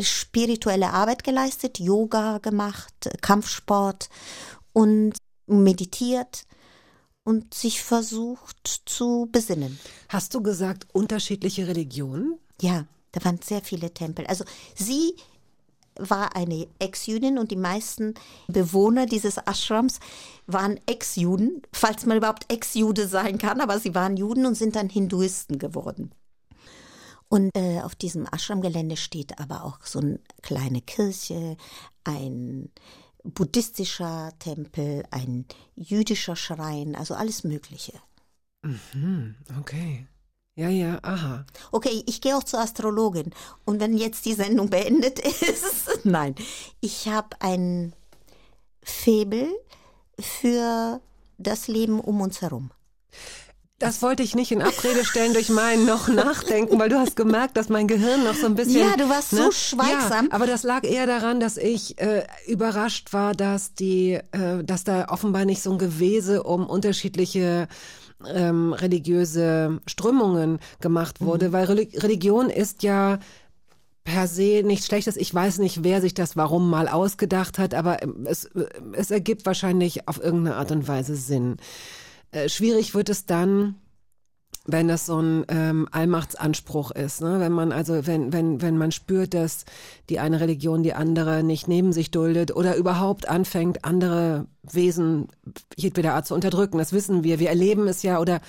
S4: spirituelle Arbeit geleistet, Yoga gemacht, Kampfsport und meditiert und sich versucht zu besinnen.
S2: Hast du gesagt, unterschiedliche Religionen?
S4: Ja, da waren sehr viele Tempel. Also sie war eine Ex-Jüdin und die meisten Bewohner dieses Ashrams waren Ex-Juden, falls man überhaupt Ex-Jude sein kann, aber sie waren Juden und sind dann Hinduisten geworden. Und äh, auf diesem Ashram-Gelände steht aber auch so eine kleine Kirche, ein buddhistischer Tempel, ein jüdischer Schrein, also alles Mögliche.
S2: Hm, okay. Ja, ja, aha.
S4: Okay, ich gehe auch zur Astrologin. Und wenn jetzt die Sendung beendet ist, nein, ich habe ein Faible für das Leben um uns herum.
S2: Das wollte ich nicht in Abrede stellen durch mein noch nachdenken, weil du hast gemerkt, dass mein Gehirn noch so ein bisschen.
S4: Ja, du warst so schweigsam.
S2: Ja, aber das lag eher daran, dass ich äh, überrascht war, dass die, äh, dass da offenbar nicht so ein Gewese um unterschiedliche ähm, religiöse Strömungen gemacht wurde, weil Reli- Religion ist ja per se nichts Schlechtes. Ich weiß nicht, wer sich das warum mal ausgedacht hat, aber ähm, es, äh, es ergibt wahrscheinlich auf irgendeine Art und Weise Sinn. Äh, schwierig wird es dann, wenn das so ein ähm, Allmachtsanspruch ist, ne? wenn man also wenn wenn wenn man spürt, dass die eine Religion die andere nicht neben sich duldet oder überhaupt anfängt, andere Wesen jedweder Art zu unterdrücken. Das wissen wir. Wir erleben es ja oder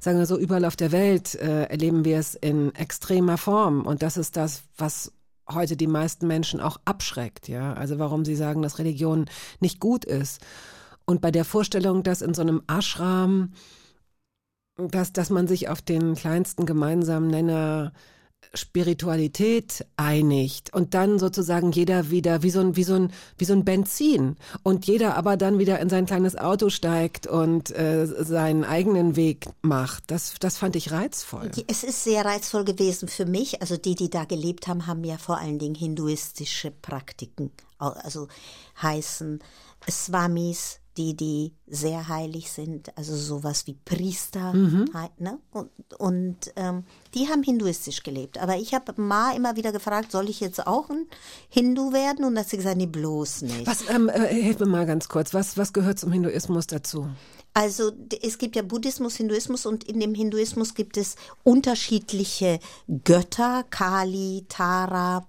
S2: sagen wir so überall auf der Welt äh, erleben wir es in extremer Form und das ist das, was heute die meisten Menschen auch abschreckt, ja. Also warum sie sagen, dass Religion nicht gut ist. Und bei der Vorstellung, dass in so einem Ashram, dass, dass man sich auf den kleinsten gemeinsamen Nenner Spiritualität einigt und dann sozusagen jeder wieder wie so ein wie so ein wie so ein Benzin und jeder aber dann wieder in sein kleines Auto steigt und äh, seinen eigenen Weg macht. Das das fand ich reizvoll.
S4: Es ist sehr reizvoll gewesen für mich. Also die, die da gelebt haben, haben ja vor allen Dingen hinduistische Praktiken. Also heißen Swamis, die, die sehr heilig sind, also sowas wie Priester. hei- Ne? Und, und ähm, die haben hinduistisch gelebt. Aber ich habe Ma immer wieder gefragt, soll ich jetzt auch ein Hindu werden? Und da hat sie gesagt, nee, bloß nicht.
S2: Was ähm, äh, hilf mir mal ganz kurz. Was was gehört zum Hinduismus dazu?
S4: Also es gibt ja Buddhismus, Hinduismus und in dem Hinduismus gibt es unterschiedliche Götter, Kali, Tara,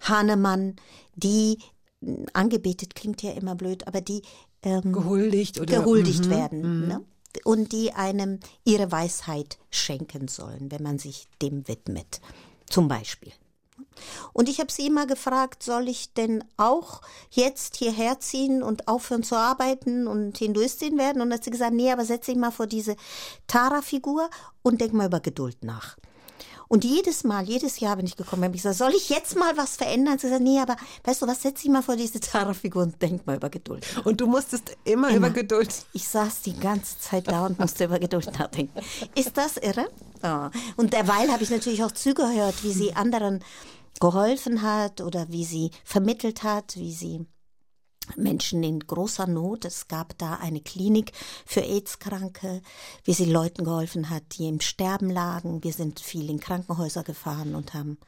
S4: Hanuman, die angebetet klingt ja immer blöd, aber die ähm,
S2: Gehuldigt oder
S4: gehuldigt
S2: Mhm,
S4: werden. Ne? Und die einem ihre Weisheit schenken sollen, wenn man sich dem widmet. Zum Beispiel. Und ich habe sie immer gefragt, soll ich denn auch jetzt hierher ziehen und aufhören zu arbeiten und Hinduistin werden? Und dann hat sie gesagt, nee, aber setz dich mal vor diese Tara-Figur und denk mal über Geduld nach. Und jedes Mal, jedes Jahr bin ich gekommen, habe ich gesagt, soll ich jetzt mal was verändern? Sie sagt, nee, aber weißt du was, setz dich mal vor diese Tara-Figur und denk mal über Geduld.
S2: Und du musstest immer,
S4: Immer.
S2: über Geduld.
S4: Ich saß die ganze Zeit da und musste über Geduld nachdenken. Ist das irre? Ja. Und derweil habe ich natürlich auch zugehört, wie sie anderen geholfen hat oder wie sie vermittelt hat, wie sie Menschen in großer Not. Es gab da eine Klinik für AIDS-Kranke, wie sie Leuten geholfen hat, die im Sterben lagen. Wir sind viel in Krankenhäuser gefahren und haben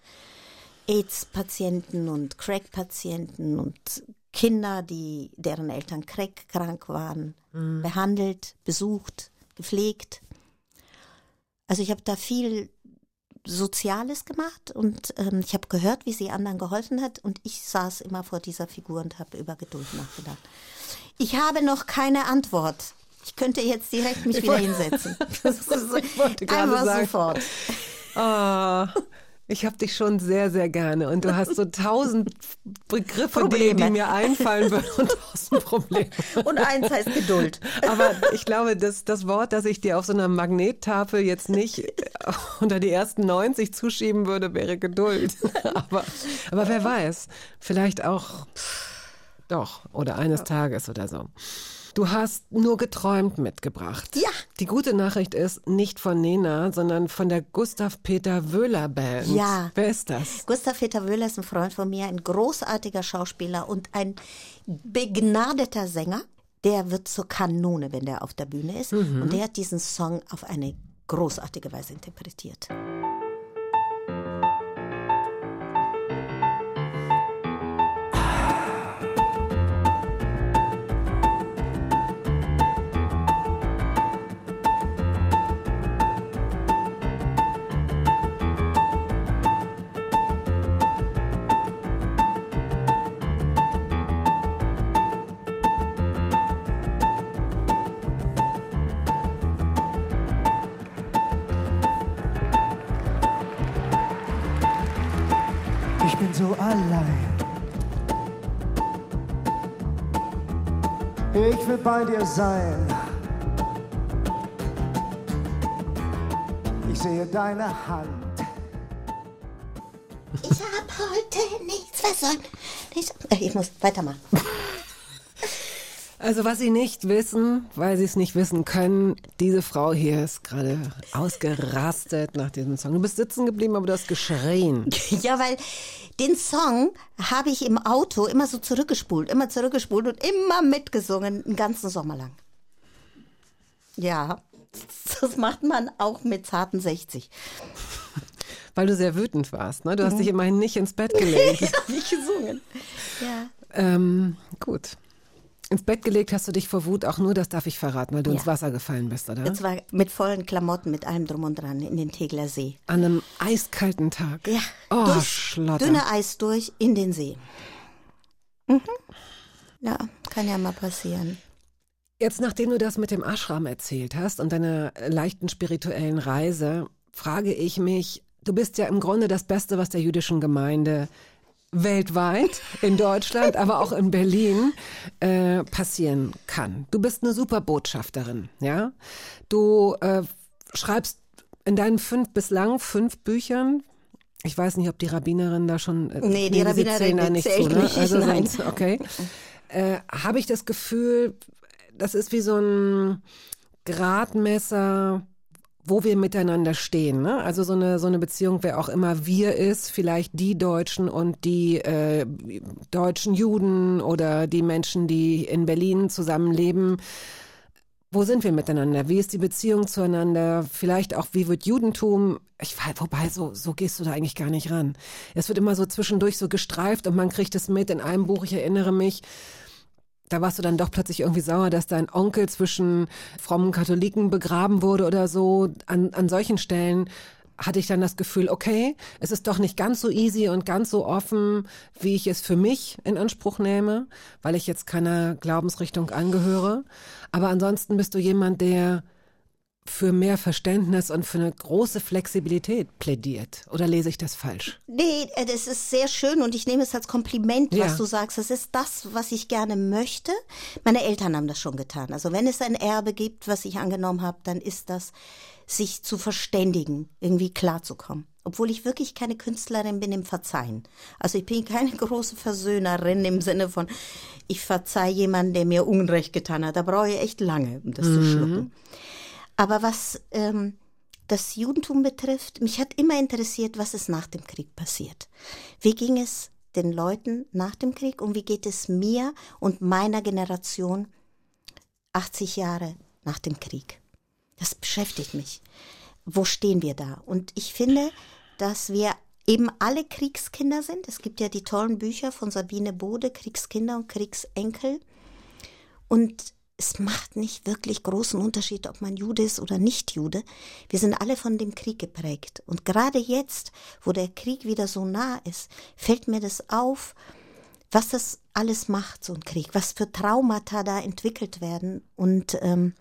S4: AIDS-Patienten und Crack-Patienten und Kinder, die deren Eltern Crack-krank waren, behandelt, besucht, gepflegt. Also ich habe da viel Soziales gemacht und ähm, ich habe gehört, wie sie anderen geholfen hat und ich saß immer vor dieser Figur und habe über Geduld nachgedacht. Ich habe noch keine Antwort. Ich könnte jetzt direkt mich wieder hinsetzen. Das ist so,
S2: Ich wollte gerade
S4: einfach
S2: sagen.
S4: sofort.
S2: Ah, ich habe dich schon sehr, sehr gerne. Und du hast so tausend Begriffe, die, die mir einfallen würden und tausend Probleme.
S4: Und eins heißt Geduld.
S2: Aber ich glaube, das, das Wort, das ich dir auf so einer Magnettafel jetzt nicht unter die ersten 90 zuschieben würde, wäre Geduld. Aber, aber wer weiß, vielleicht auch doch oder eines Tages oder so. Du hast nur geträumt mitgebracht.
S4: Ja.
S2: Die gute Nachricht ist nicht von Nena, sondern von der Gustav Peter Wöhler Band.
S4: Ja.
S2: Wer ist das?
S4: Gustav Peter Wöhler ist ein Freund von mir, ein großartiger Schauspieler und ein begnadeter Sänger. Der wird zur Kanone, wenn der auf der Bühne ist. Und der hat diesen Song auf eine großartige Weise interpretiert.
S7: Will bei dir sein. Ich sehe deine Hand.
S4: Ich habe heute nichts versäumt. Äh, ich muss weitermachen.
S2: Also was Sie nicht wissen, weil Sie es nicht wissen können, diese Frau hier ist gerade ausgerastet nach diesem Song. Du bist sitzen geblieben, aber du hast geschrien.
S4: Ja, weil den Song habe ich im Auto immer so zurückgespult, immer zurückgespult und immer mitgesungen, den ganzen Sommer lang. Ja, das macht man auch mit zarten 60.
S2: Weil du sehr wütend warst. Ne? Du hast dich immerhin nicht ins Bett gelegt.
S4: Habe ich gesungen. Ja.
S2: ähm, gut. Ins Bett gelegt hast du dich vor Wut auch nur, das darf ich verraten, weil du
S4: Ja.
S2: ins Wasser gefallen bist, oder?
S4: Und zwar mit vollen Klamotten, mit allem drum und dran in den Tegler See.
S2: An einem eiskalten Tag.
S4: Ja,
S2: Oh,
S4: durch
S2: Schlotter.
S4: dünne Eis durch in den See. Mhm. Ja, kann ja mal passieren.
S2: Jetzt, nachdem du das mit dem Ashram erzählt hast und deiner leichten spirituellen Reise, frage ich mich, du bist ja im Grunde das Beste, was der jüdischen Gemeinde weltweit, in Deutschland, aber auch in Berlin äh, passieren kann. Du bist eine super Botschafterin, ja. Du äh, schreibst in deinen fünf bislang fünf Büchern. Ich weiß nicht, ob die Rabbinerin da schon. äh,
S4: Nee, die Rabbinerin,
S2: da nicht zu, ne?
S4: nicht,
S2: Also
S4: nein.
S2: sind, okay. Äh, Habe ich das Gefühl, das ist wie so ein Gradmesser, wo wir miteinander stehen. Ne? Also so eine, so eine Beziehung, wer auch immer wir ist, vielleicht die Deutschen und die äh, deutschen Juden oder die Menschen, die in Berlin zusammenleben. Wo sind wir miteinander? Wie ist die Beziehung zueinander? Vielleicht auch, wie wird Judentum? Ich weiß, wobei, so, so gehst du da eigentlich gar nicht ran. Es wird immer so zwischendurch so gestreift und man kriegt es mit in einem Buch. Ich erinnere mich, da warst du dann doch plötzlich irgendwie sauer, dass dein Onkel zwischen frommen Katholiken begraben wurde oder so. An, an solchen Stellen hatte ich dann das Gefühl, okay, es ist doch nicht ganz so easy und ganz so offen, wie ich es für mich in Anspruch nehme, weil ich jetzt keiner Glaubensrichtung angehöre. Aber ansonsten bist du jemand, der für mehr Verständnis und für eine große Flexibilität plädiert. Oder lese ich das falsch?
S4: Nee, äh, das ist sehr schön und ich nehme es als Kompliment,
S2: Ja.
S4: was du sagst. Das ist das, was ich gerne möchte. Meine Eltern haben das schon getan. Also wenn es ein Erbe gibt, was ich angenommen habe, dann ist das, sich zu verständigen, irgendwie klarzukommen. Obwohl ich wirklich keine Künstlerin bin im Verzeihen. Also ich bin keine große Versöhnerin im Sinne von, ich verzeih jemanden, der mir Unrecht getan hat. Da brauche ich echt lange, um das zu schlucken. Aber was ähm, das Judentum betrifft, mich hat immer interessiert, was ist nach dem Krieg passiert. Wie ging es den Leuten nach dem Krieg und wie geht es mir und meiner Generation 80 Jahre nach dem Krieg? Das beschäftigt mich. Wo stehen wir da? Und ich finde, dass wir eben alle Kriegskinder sind. Es gibt ja die tollen Bücher von Sabine Bode, Kriegskinder und Kriegsenkel. Und es macht nicht wirklich großen Unterschied, ob man Jude ist oder nicht Jude. Wir sind alle von dem Krieg geprägt. Und gerade jetzt, wo der Krieg wieder so nah ist, fällt mir das auf, was das alles macht, so ein Krieg, was für Traumata da entwickelt werden. Und ähm,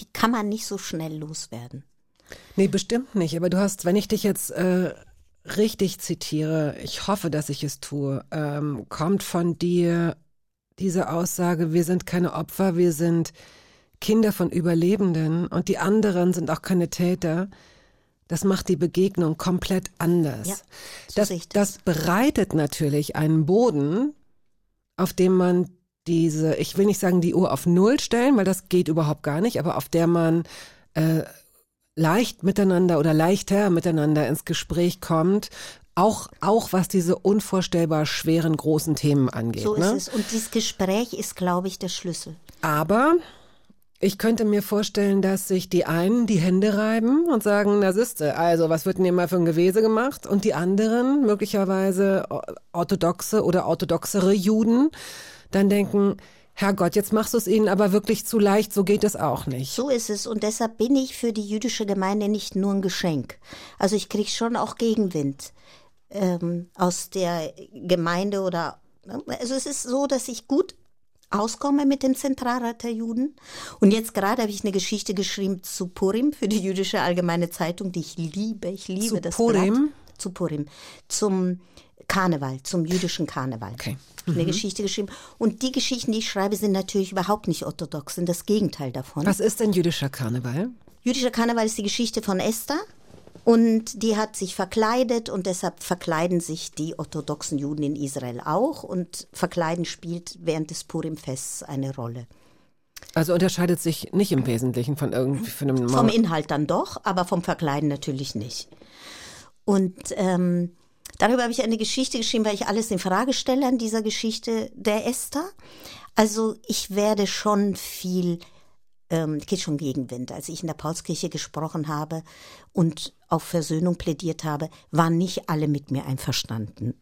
S4: die kann man nicht so schnell loswerden.
S2: Nee, bestimmt nicht. Aber du hast, wenn ich dich jetzt äh, richtig zitiere, ich hoffe, dass ich es tue, ähm, kommt von dir diese Aussage, wir sind keine Opfer, wir sind Kinder von Überlebenden und die anderen sind auch keine Täter. Das macht die Begegnung komplett anders.
S4: Ja, so
S2: das,
S4: das.
S2: das bereitet natürlich einen Boden, auf dem man diese, ich will nicht sagen, die Uhr auf Null stellen, weil das geht überhaupt gar nicht, aber auf der man äh, leicht miteinander oder leichter miteinander ins Gespräch kommt, auch, auch was diese unvorstellbar schweren großen Themen angeht.
S4: So
S2: ne?
S4: ist es. Und dieses Gespräch ist, glaube ich, der Schlüssel.
S2: Aber ich könnte mir vorstellen, dass sich die einen die Hände reiben und sagen, na siehste, also was wird denn hier mal für ein Gewese gemacht? Und die anderen, möglicherweise orthodoxe oder orthodoxere Juden, dann denken, Herrgott, jetzt machst du es ihnen aber wirklich zu leicht, so geht es auch nicht.
S4: So ist es. Und deshalb bin ich für die jüdische Gemeinde nicht nur ein Geschenk. Also ich kriege schon auch Gegenwind ähm, aus der Gemeinde oder also es ist so, dass ich gut auskomme mit dem Zentralrat der Juden. Und jetzt gerade habe ich eine Geschichte geschrieben zu Purim für die jüdische Allgemeine Zeitung, die ich liebe. Ich liebe
S2: Zu
S4: das
S2: Purim?
S4: Blatt. Zu Purim. Zum Karneval, zum jüdischen Karneval.
S2: Okay.
S4: Eine Geschichte geschrieben. Und die Geschichten, die ich schreibe, sind natürlich überhaupt nicht orthodox, sind das Gegenteil davon.
S2: Was ist denn jüdischer Karneval?
S4: Jüdischer Karneval ist die Geschichte von Esther. Und die hat sich verkleidet und deshalb verkleiden sich die orthodoxen Juden in Israel auch. Und Verkleiden spielt während des Purimfests eine Rolle.
S2: Also unterscheidet sich nicht im Wesentlichen von irgendwie von einem
S4: Vom Inhalt dann doch, aber vom Verkleiden natürlich nicht. Und ähm, darüber habe ich eine Geschichte geschrieben, weil ich alles in Frage stelle an dieser Geschichte der Esther. Also ich werde schon viel, ähm, geht schon Gegenwind. Als ich in der Paulskirche gesprochen habe und auf Versöhnung plädiert habe, waren nicht alle mit mir einverstanden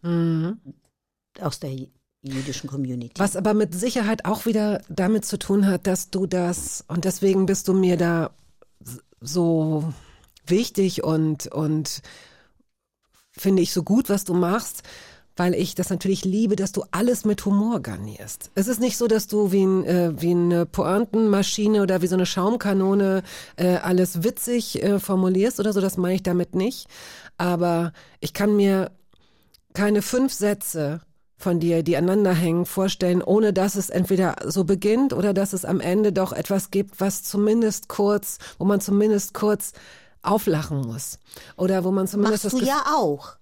S4: aus der jüdischen Community.
S2: Was aber mit Sicherheit auch wieder damit zu tun hat, dass du das, und deswegen bist du mir da so wichtig und, und finde ich so gut, was du machst, weil ich das natürlich liebe, dass du alles mit Humor garnierst. Es ist nicht so, dass du wie, ein, äh, wie eine Pointenmaschine oder wie so eine Schaumkanone äh, alles witzig äh, formulierst oder so, das meine ich damit nicht. Aber ich kann mir keine fünf Sätze von dir, die aneinander hängen, vorstellen, ohne dass es entweder so beginnt oder dass es am Ende doch etwas gibt, was zumindest kurz, wo man zumindest kurz auflachen muss. Oder wo man zumindest
S4: Machst du
S2: das
S4: ja auch.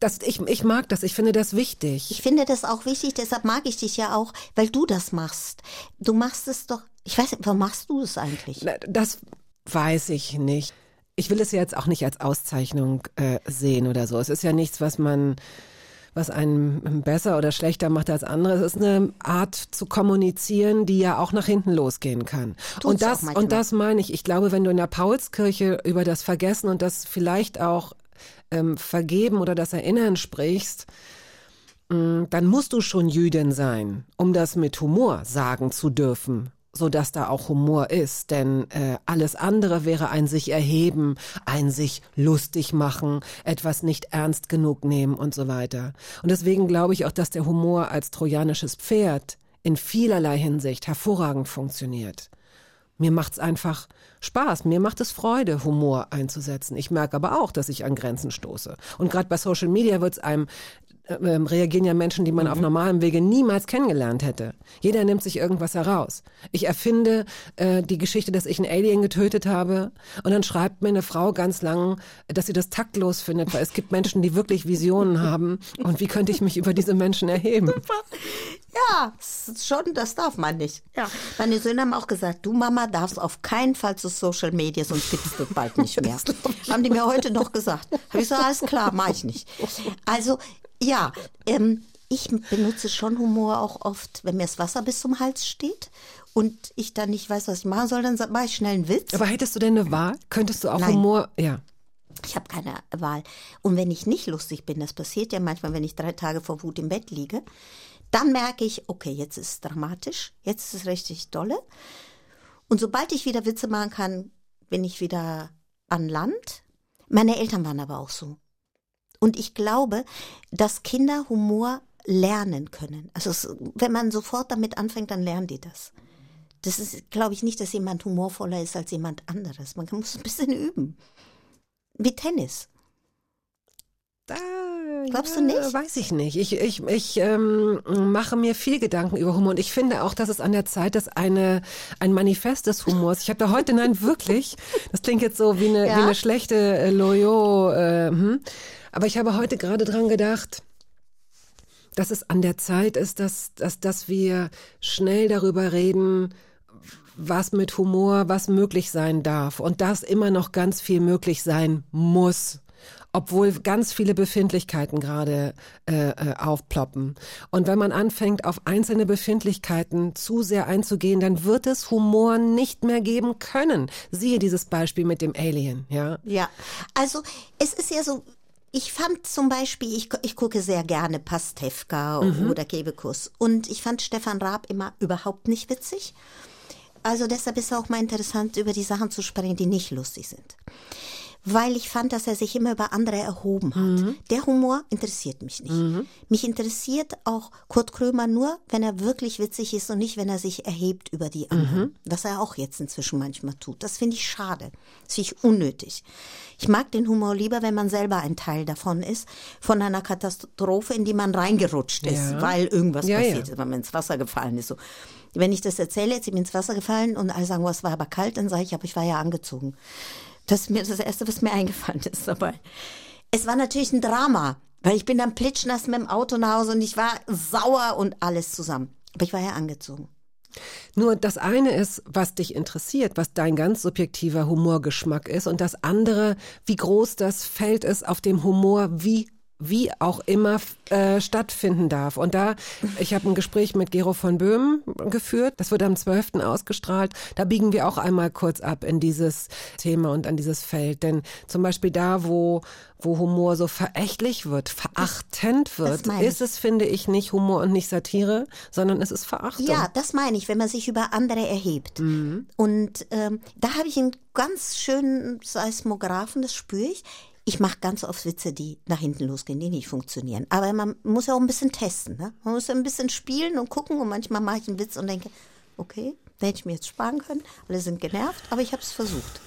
S2: Das, ich, ich mag das, ich finde das wichtig.
S4: Ich finde das auch wichtig, deshalb mag ich dich ja auch, weil du das machst. Du machst es doch, ich weiß nicht, warum machst du es eigentlich?
S2: Na, Das weiß ich nicht. Ich will es ja jetzt auch nicht als Auszeichnung äh, sehen oder so. Es ist ja nichts, was man, was einen besser oder schlechter macht als andere. Es ist eine Art zu kommunizieren, die ja auch nach hinten losgehen kann.
S4: Tut's
S2: und das, und das meine ich. Ich glaube, wenn du in der Paulskirche über das Vergessen und das vielleicht auch ähm, Vergeben oder das Erinnern sprichst, mh, dann musst du schon Jüdin sein, um das mit Humor sagen zu dürfen, so dass da auch Humor ist. Denn äh, alles andere wäre ein sich erheben, ein sich lustig machen, etwas nicht ernst genug nehmen und so weiter. Und deswegen glaube ich auch, dass der Humor als trojanisches Pferd in vielerlei Hinsicht hervorragend funktioniert. Mir macht's einfach Spaß. Mir macht es Freude, Humor einzusetzen. Ich merke aber auch, dass ich an Grenzen stoße. Und gerade bei Social Media wird es einem ähm, reagieren ja Menschen, die man auf normalem Wege niemals kennengelernt hätte. Jeder nimmt sich irgendwas heraus. Ich erfinde äh, die Geschichte, dass ich einen Alien getötet habe und dann schreibt mir eine Frau ganz lang, dass sie das taktlos findet, weil es gibt Menschen, die wirklich Visionen haben und wie könnte ich mich über diese Menschen erheben?
S4: Ja, schon, das darf man nicht. Ja. Meine Söhne haben auch gesagt, du Mama darfst auf keinen Fall zu Social Media, sonst gibt es das bald nicht mehr. haben die mir heute noch gesagt. Habe ich so, alles klar, mache ich nicht. Also, ja, ähm, ich benutze schon Humor auch oft, wenn mir das Wasser bis zum Hals steht und ich dann nicht weiß, was ich machen soll, dann mache ich schnell einen Witz.
S2: Aber hättest du denn eine Wahl? Könntest du auch
S4: Nein.
S2: Humor, ja.
S4: Ich habe keine Wahl. Und wenn ich nicht lustig bin, das passiert ja manchmal, wenn ich drei Tage vor Wut im Bett liege, dann merke ich, okay, jetzt ist es dramatisch, jetzt ist es richtig dolle. Und sobald ich wieder Witze machen kann, bin ich wieder an Land. Meine Eltern waren aber auch so. Und ich glaube, dass Kinder Humor lernen können. Also es, wenn man sofort damit anfängt, dann lernen die das. Das ist, glaube ich, nicht, dass jemand humorvoller ist als jemand anderes. Man muss ein bisschen üben. Wie Tennis. Glaubst du nicht?
S2: Weiß ich nicht. Ich, ich, ich ähm, mache mir viel Gedanken über Humor und ich finde auch, dass es an der Zeit ist, eine, ein Manifest des Humors. Ich habe da heute, nein, wirklich, das klingt jetzt so wie eine,
S4: Ja?
S2: wie eine schlechte äh, Loyo, äh, hm. Aber ich habe heute gerade dran gedacht, dass es an der Zeit ist, dass, dass, dass wir schnell darüber reden, was mit Humor, was möglich sein darf und dass immer noch ganz viel möglich sein muss. Obwohl ganz viele Befindlichkeiten gerade äh, äh, aufploppen. Und wenn man anfängt, auf einzelne Befindlichkeiten zu sehr einzugehen, dann wird es Humor nicht mehr geben können. Siehe dieses Beispiel mit dem Alien, ja.
S4: Ja, also es ist ja so, ich fand zum Beispiel, ich, ich gucke sehr gerne Pastewka oder Kebekus und ich fand Stefan Raab immer überhaupt nicht witzig. Also deshalb ist es auch mal interessant, über die Sachen zu sprechen, die nicht lustig sind. Weil ich fand, dass er sich immer über andere erhoben hat. Der Humor interessiert mich nicht. Mich interessiert auch Kurt Krömer nur, wenn er wirklich witzig ist und nicht, wenn er sich erhebt über die anderen. Was er auch jetzt inzwischen manchmal tut. Das finde ich schade. Das finde ich unnötig. Ich mag den Humor lieber, wenn man selber ein Teil davon ist, von einer Katastrophe, in die man reingerutscht ist,
S2: Ja.
S4: weil irgendwas
S2: Ja,
S4: passiert
S2: ja.
S4: ist, weil man ins Wasser gefallen ist. So. Wenn ich das erzähle, jetzt bin ich ins Wasser gefallen und alle sagen, oh, es war aber kalt, dann sage ich, aber ich war ja angezogen. Das ist mir das Erste, was mir eingefallen ist dabei. Es war natürlich ein Drama, weil ich bin dann plitschnass mit dem Auto nach Hause und ich war sauer und alles zusammen. Aber ich war ja angezogen.
S2: Nur das eine ist, was dich interessiert, was dein ganz subjektiver Humorgeschmack ist und das andere, wie groß das Feld ist, auf dem Humor wie wie auch immer äh, stattfinden darf. Und da, ich habe ein Gespräch mit Gero von Böhmen geführt, das wird am 12. ausgestrahlt. Da biegen wir auch einmal kurz ab in dieses Thema und an dieses Feld. Denn zum Beispiel da, wo, wo Humor so verächtlich wird, verachtend wird, ist es, finde ich, nicht Humor und nicht Satire, sondern es ist Verachtung.
S4: Ja, das meine ich, wenn man sich über andere erhebt. Und ähm, da habe ich einen ganz schönen Seismographen, das spüre ich. Ich mache ganz oft Witze, die nach hinten losgehen, die nicht funktionieren. Aber man muss ja auch ein bisschen testen. Ne? Man muss ja ein bisschen spielen und gucken. Und manchmal mache ich einen Witz und denke, okay, da hätte ich mir jetzt sparen können. Alle sind genervt, aber ich habe es versucht.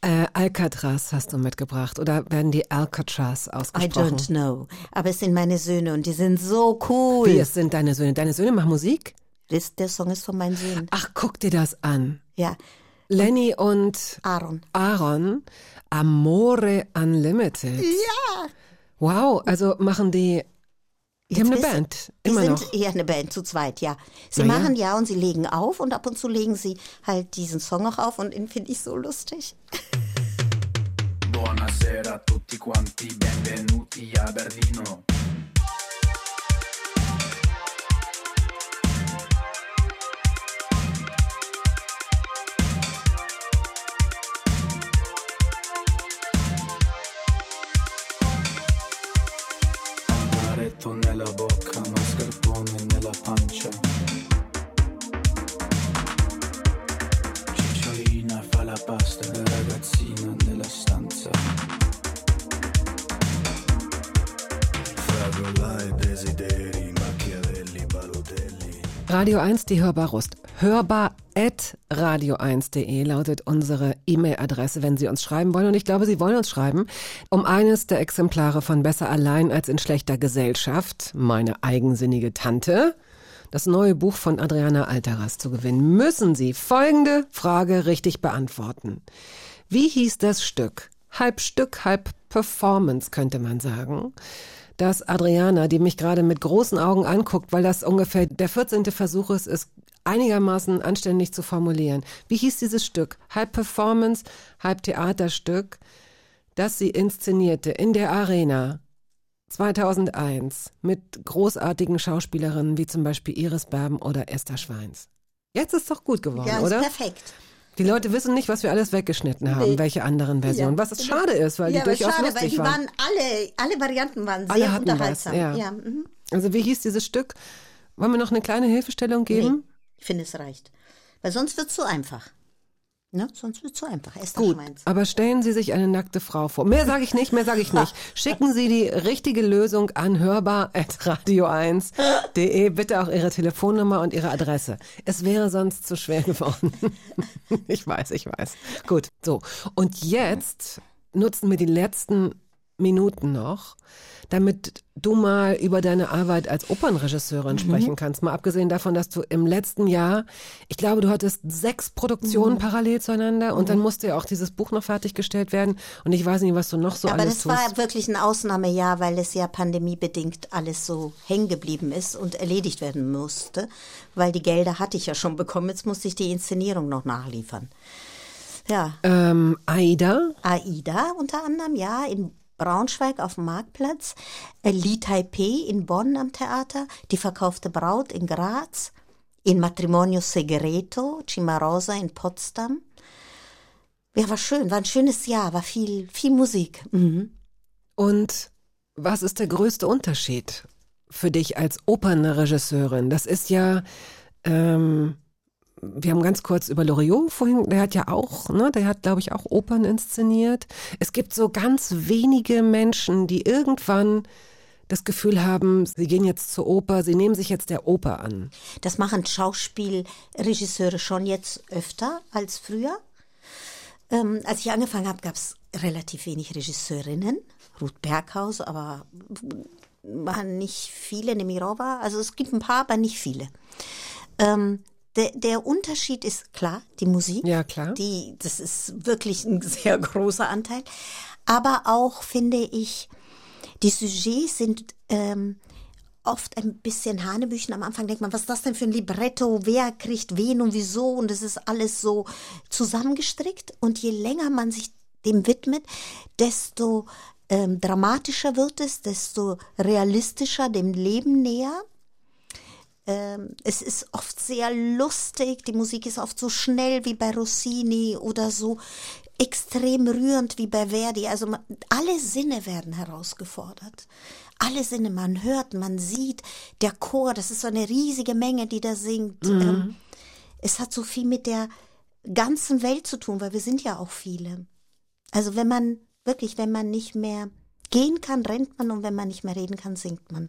S2: Äh, Alcatraz hast du mitgebracht oder werden die Alcatraz
S4: I
S2: ausgesprochen?
S4: don't know. Aber es sind meine Söhne und die sind so cool.
S2: Wie, es sind deine Söhne? Deine Söhne machen Musik?
S4: Das, der Song ist von meinen Söhnen.
S2: Ach, guck dir das an.
S4: Ja,
S2: Lenny und
S4: Aaron.
S2: Aaron, Amore Unlimited.
S4: Ja.
S2: Wow, also machen die, die haben eine
S4: bist-
S2: Band,
S4: Die
S2: immer
S4: sind
S2: noch.
S4: eher eine Band zu zweit, ja. Sie
S2: Na ja.
S4: machen ja und sie legen auf und ab und zu legen sie halt diesen Song auch auf und den finde ich so lustig.
S9: Buonasera a tutti quanti, benvenuti a Berlino.
S2: Radio 1, die Hörbarust. Hörbar at radio1.de lautet unsere E-Mail-Adresse, wenn Sie uns schreiben wollen. Und ich glaube, Sie wollen uns schreiben, um eines der Exemplare von Besser allein als in schlechter Gesellschaft, meine eigensinnige Tante, das neue Buch von Adriana Alteras zu gewinnen, müssen Sie folgende Frage richtig beantworten. Wie hieß das Stück? Halb Stück, halb Performance, könnte man sagen. Dass Adriana, die mich gerade mit großen Augen anguckt, weil das ungefähr der 14. Versuch ist, es einigermaßen anständig zu formulieren. Wie hieß dieses Stück? Halb Performance, halb Theaterstück, das sie inszenierte in der Arena 2001 mit großartigen Schauspielerinnen wie zum Beispiel Iris Berben oder Esther Schweins. Jetzt ist doch gut geworden,
S4: Ja, ist
S2: oder?
S4: perfekt.
S2: Die Leute wissen nicht, was wir alles weggeschnitten haben,
S4: Nee.
S2: welche anderen Versionen.
S4: Ja.
S2: was es schade ist, weil
S4: ja,
S2: die
S4: aber
S2: durchaus
S4: schade,
S2: lustig
S4: weil die
S2: waren.
S4: waren alle, alle Varianten waren
S2: Alle
S4: sehr
S2: hatten was,
S4: unterhaltsam.
S2: ja.
S4: mhm.
S2: Also wie hieß dieses Stück? Wollen wir noch eine kleine Hilfestellung geben?
S4: Nee, ich finde, es reicht. Weil sonst wird es zu einfach. Ne? Sonst wird es zu einfach. Esther
S2: Gut, aber stellen Sie sich eine nackte Frau vor. Mehr sage ich nicht, mehr sage ich nicht. Schicken Sie die richtige Lösung an hörbar.radio1.de. Bitte auch Ihre Telefonnummer und Ihre Adresse. Es wäre sonst zu schwer geworden. ich weiß, ich weiß. Gut, so. Und jetzt nutzen wir die letzten Minuten noch, damit du mal über deine Arbeit als Opernregisseurin sprechen kannst. Mal abgesehen davon, dass du im letzten Jahr, ich glaube, du hattest sechs Produktionen parallel zueinander und dann musste ja auch dieses Buch noch fertiggestellt werden. Und ich weiß nicht, was du noch so
S4: Aber
S2: alles
S4: das
S2: tust.
S4: war wirklich ein Ausnahmejahr, weil es ja pandemiebedingt alles so hängen geblieben ist und erledigt werden musste. Weil die Gelder hatte ich ja schon bekommen. Jetzt musste ich die Inszenierung noch nachliefern. Ja,
S2: ähm, Aida,
S4: AIDA unter anderem, ja, in Braunschweig auf dem Marktplatz, äh, Li Taipei in Bonn am Theater, Die verkaufte Braut in Graz, in Matrimonio Segreto, Cimarosa in Potsdam. Ja, war schön, war ein schönes Jahr, war viel, viel Musik. Mhm.
S2: Und was ist der größte Unterschied für dich als Opernregisseurin? Das ist ja, ähm, wir haben ganz kurz über Loriot vorhin, der hat ja auch, ne, der hat, glaube ich, auch Opern inszeniert. Es gibt so ganz wenige Menschen, die irgendwann das Gefühl haben, sie gehen jetzt zur Oper, sie nehmen sich jetzt der Oper an.
S4: Das machen Schauspielregisseure schon jetzt öfter als früher. Ähm, als ich angefangen habe, gab es relativ wenig Regisseurinnen. Ruth Berghaus, aber waren nicht viele, Nemirova. Also es gibt ein paar, aber nicht viele. Ähm, der, der Unterschied ist klar, die Musik.
S2: Ja, klar.
S4: Die, das ist wirklich ein sehr großer Anteil. Aber auch, finde ich, die Sujets sind ähm, oft ein bisschen Hanebüchen. Am Anfang denkt man, was ist das denn für ein Libretto? Wer kriegt wen und wieso? Und es ist alles so zusammengestrickt. Und je länger man sich dem widmet, desto ähm, dramatischer wird es, desto realistischer dem Leben näher. Ähm, es ist oft sehr lustig, die Musik ist oft so schnell wie bei Rossini oder so extrem rührend wie bei Verdi. Also man, alle Sinne werden herausgefordert. Alle Sinne, man hört, man sieht, der Chor, das ist so eine riesige Menge, die da singt. Ähm, es hat so viel mit der ganzen Welt zu tun, weil wir sind ja auch viele. Also wenn man wirklich, wenn man nicht mehr gehen kann, rennt man und wenn man nicht mehr reden kann, singt man.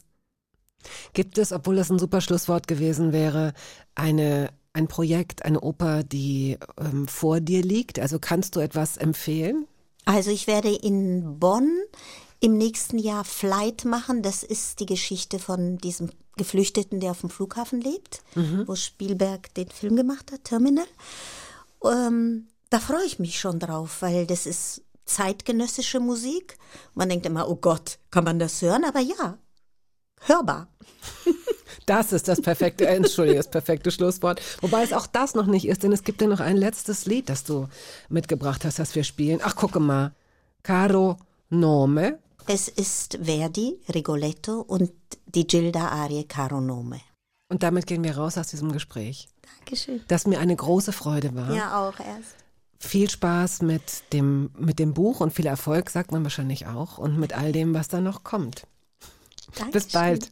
S2: Gibt es, obwohl das ein super Schlusswort gewesen wäre, eine, ein Projekt, eine Oper, die ähm, vor dir liegt? Also kannst du etwas empfehlen?
S4: Also ich werde in Bonn im nächsten Jahr Flight machen. Das ist die Geschichte von diesem Geflüchteten, der auf dem Flughafen lebt, wo Spielberg den Film gemacht hat, Terminal. Ähm, da freue ich mich schon drauf, weil das ist zeitgenössische Musik. Man denkt immer, oh Gott, kann man das hören? Aber ja, hörbar.
S2: Das ist das perfekte, äh, Entschuldige, das perfekte Schlusswort. Wobei es auch das noch nicht ist, denn es gibt ja noch ein letztes Lied, das du mitgebracht hast, das wir spielen. Ach, gucke mal. Caro Nome.
S4: Es ist Verdi, Rigoletto und die Gilda-Arie Caro Nome.
S2: Und damit gehen wir raus aus diesem Gespräch.
S4: Dankeschön.
S2: Das mir eine große Freude war.
S4: Ja, auch erst.
S2: Viel Spaß mit dem, mit dem Buch und viel Erfolg, sagt man wahrscheinlich auch, und mit all dem, was da noch kommt. Bis
S4: Dankeschön.
S2: bald.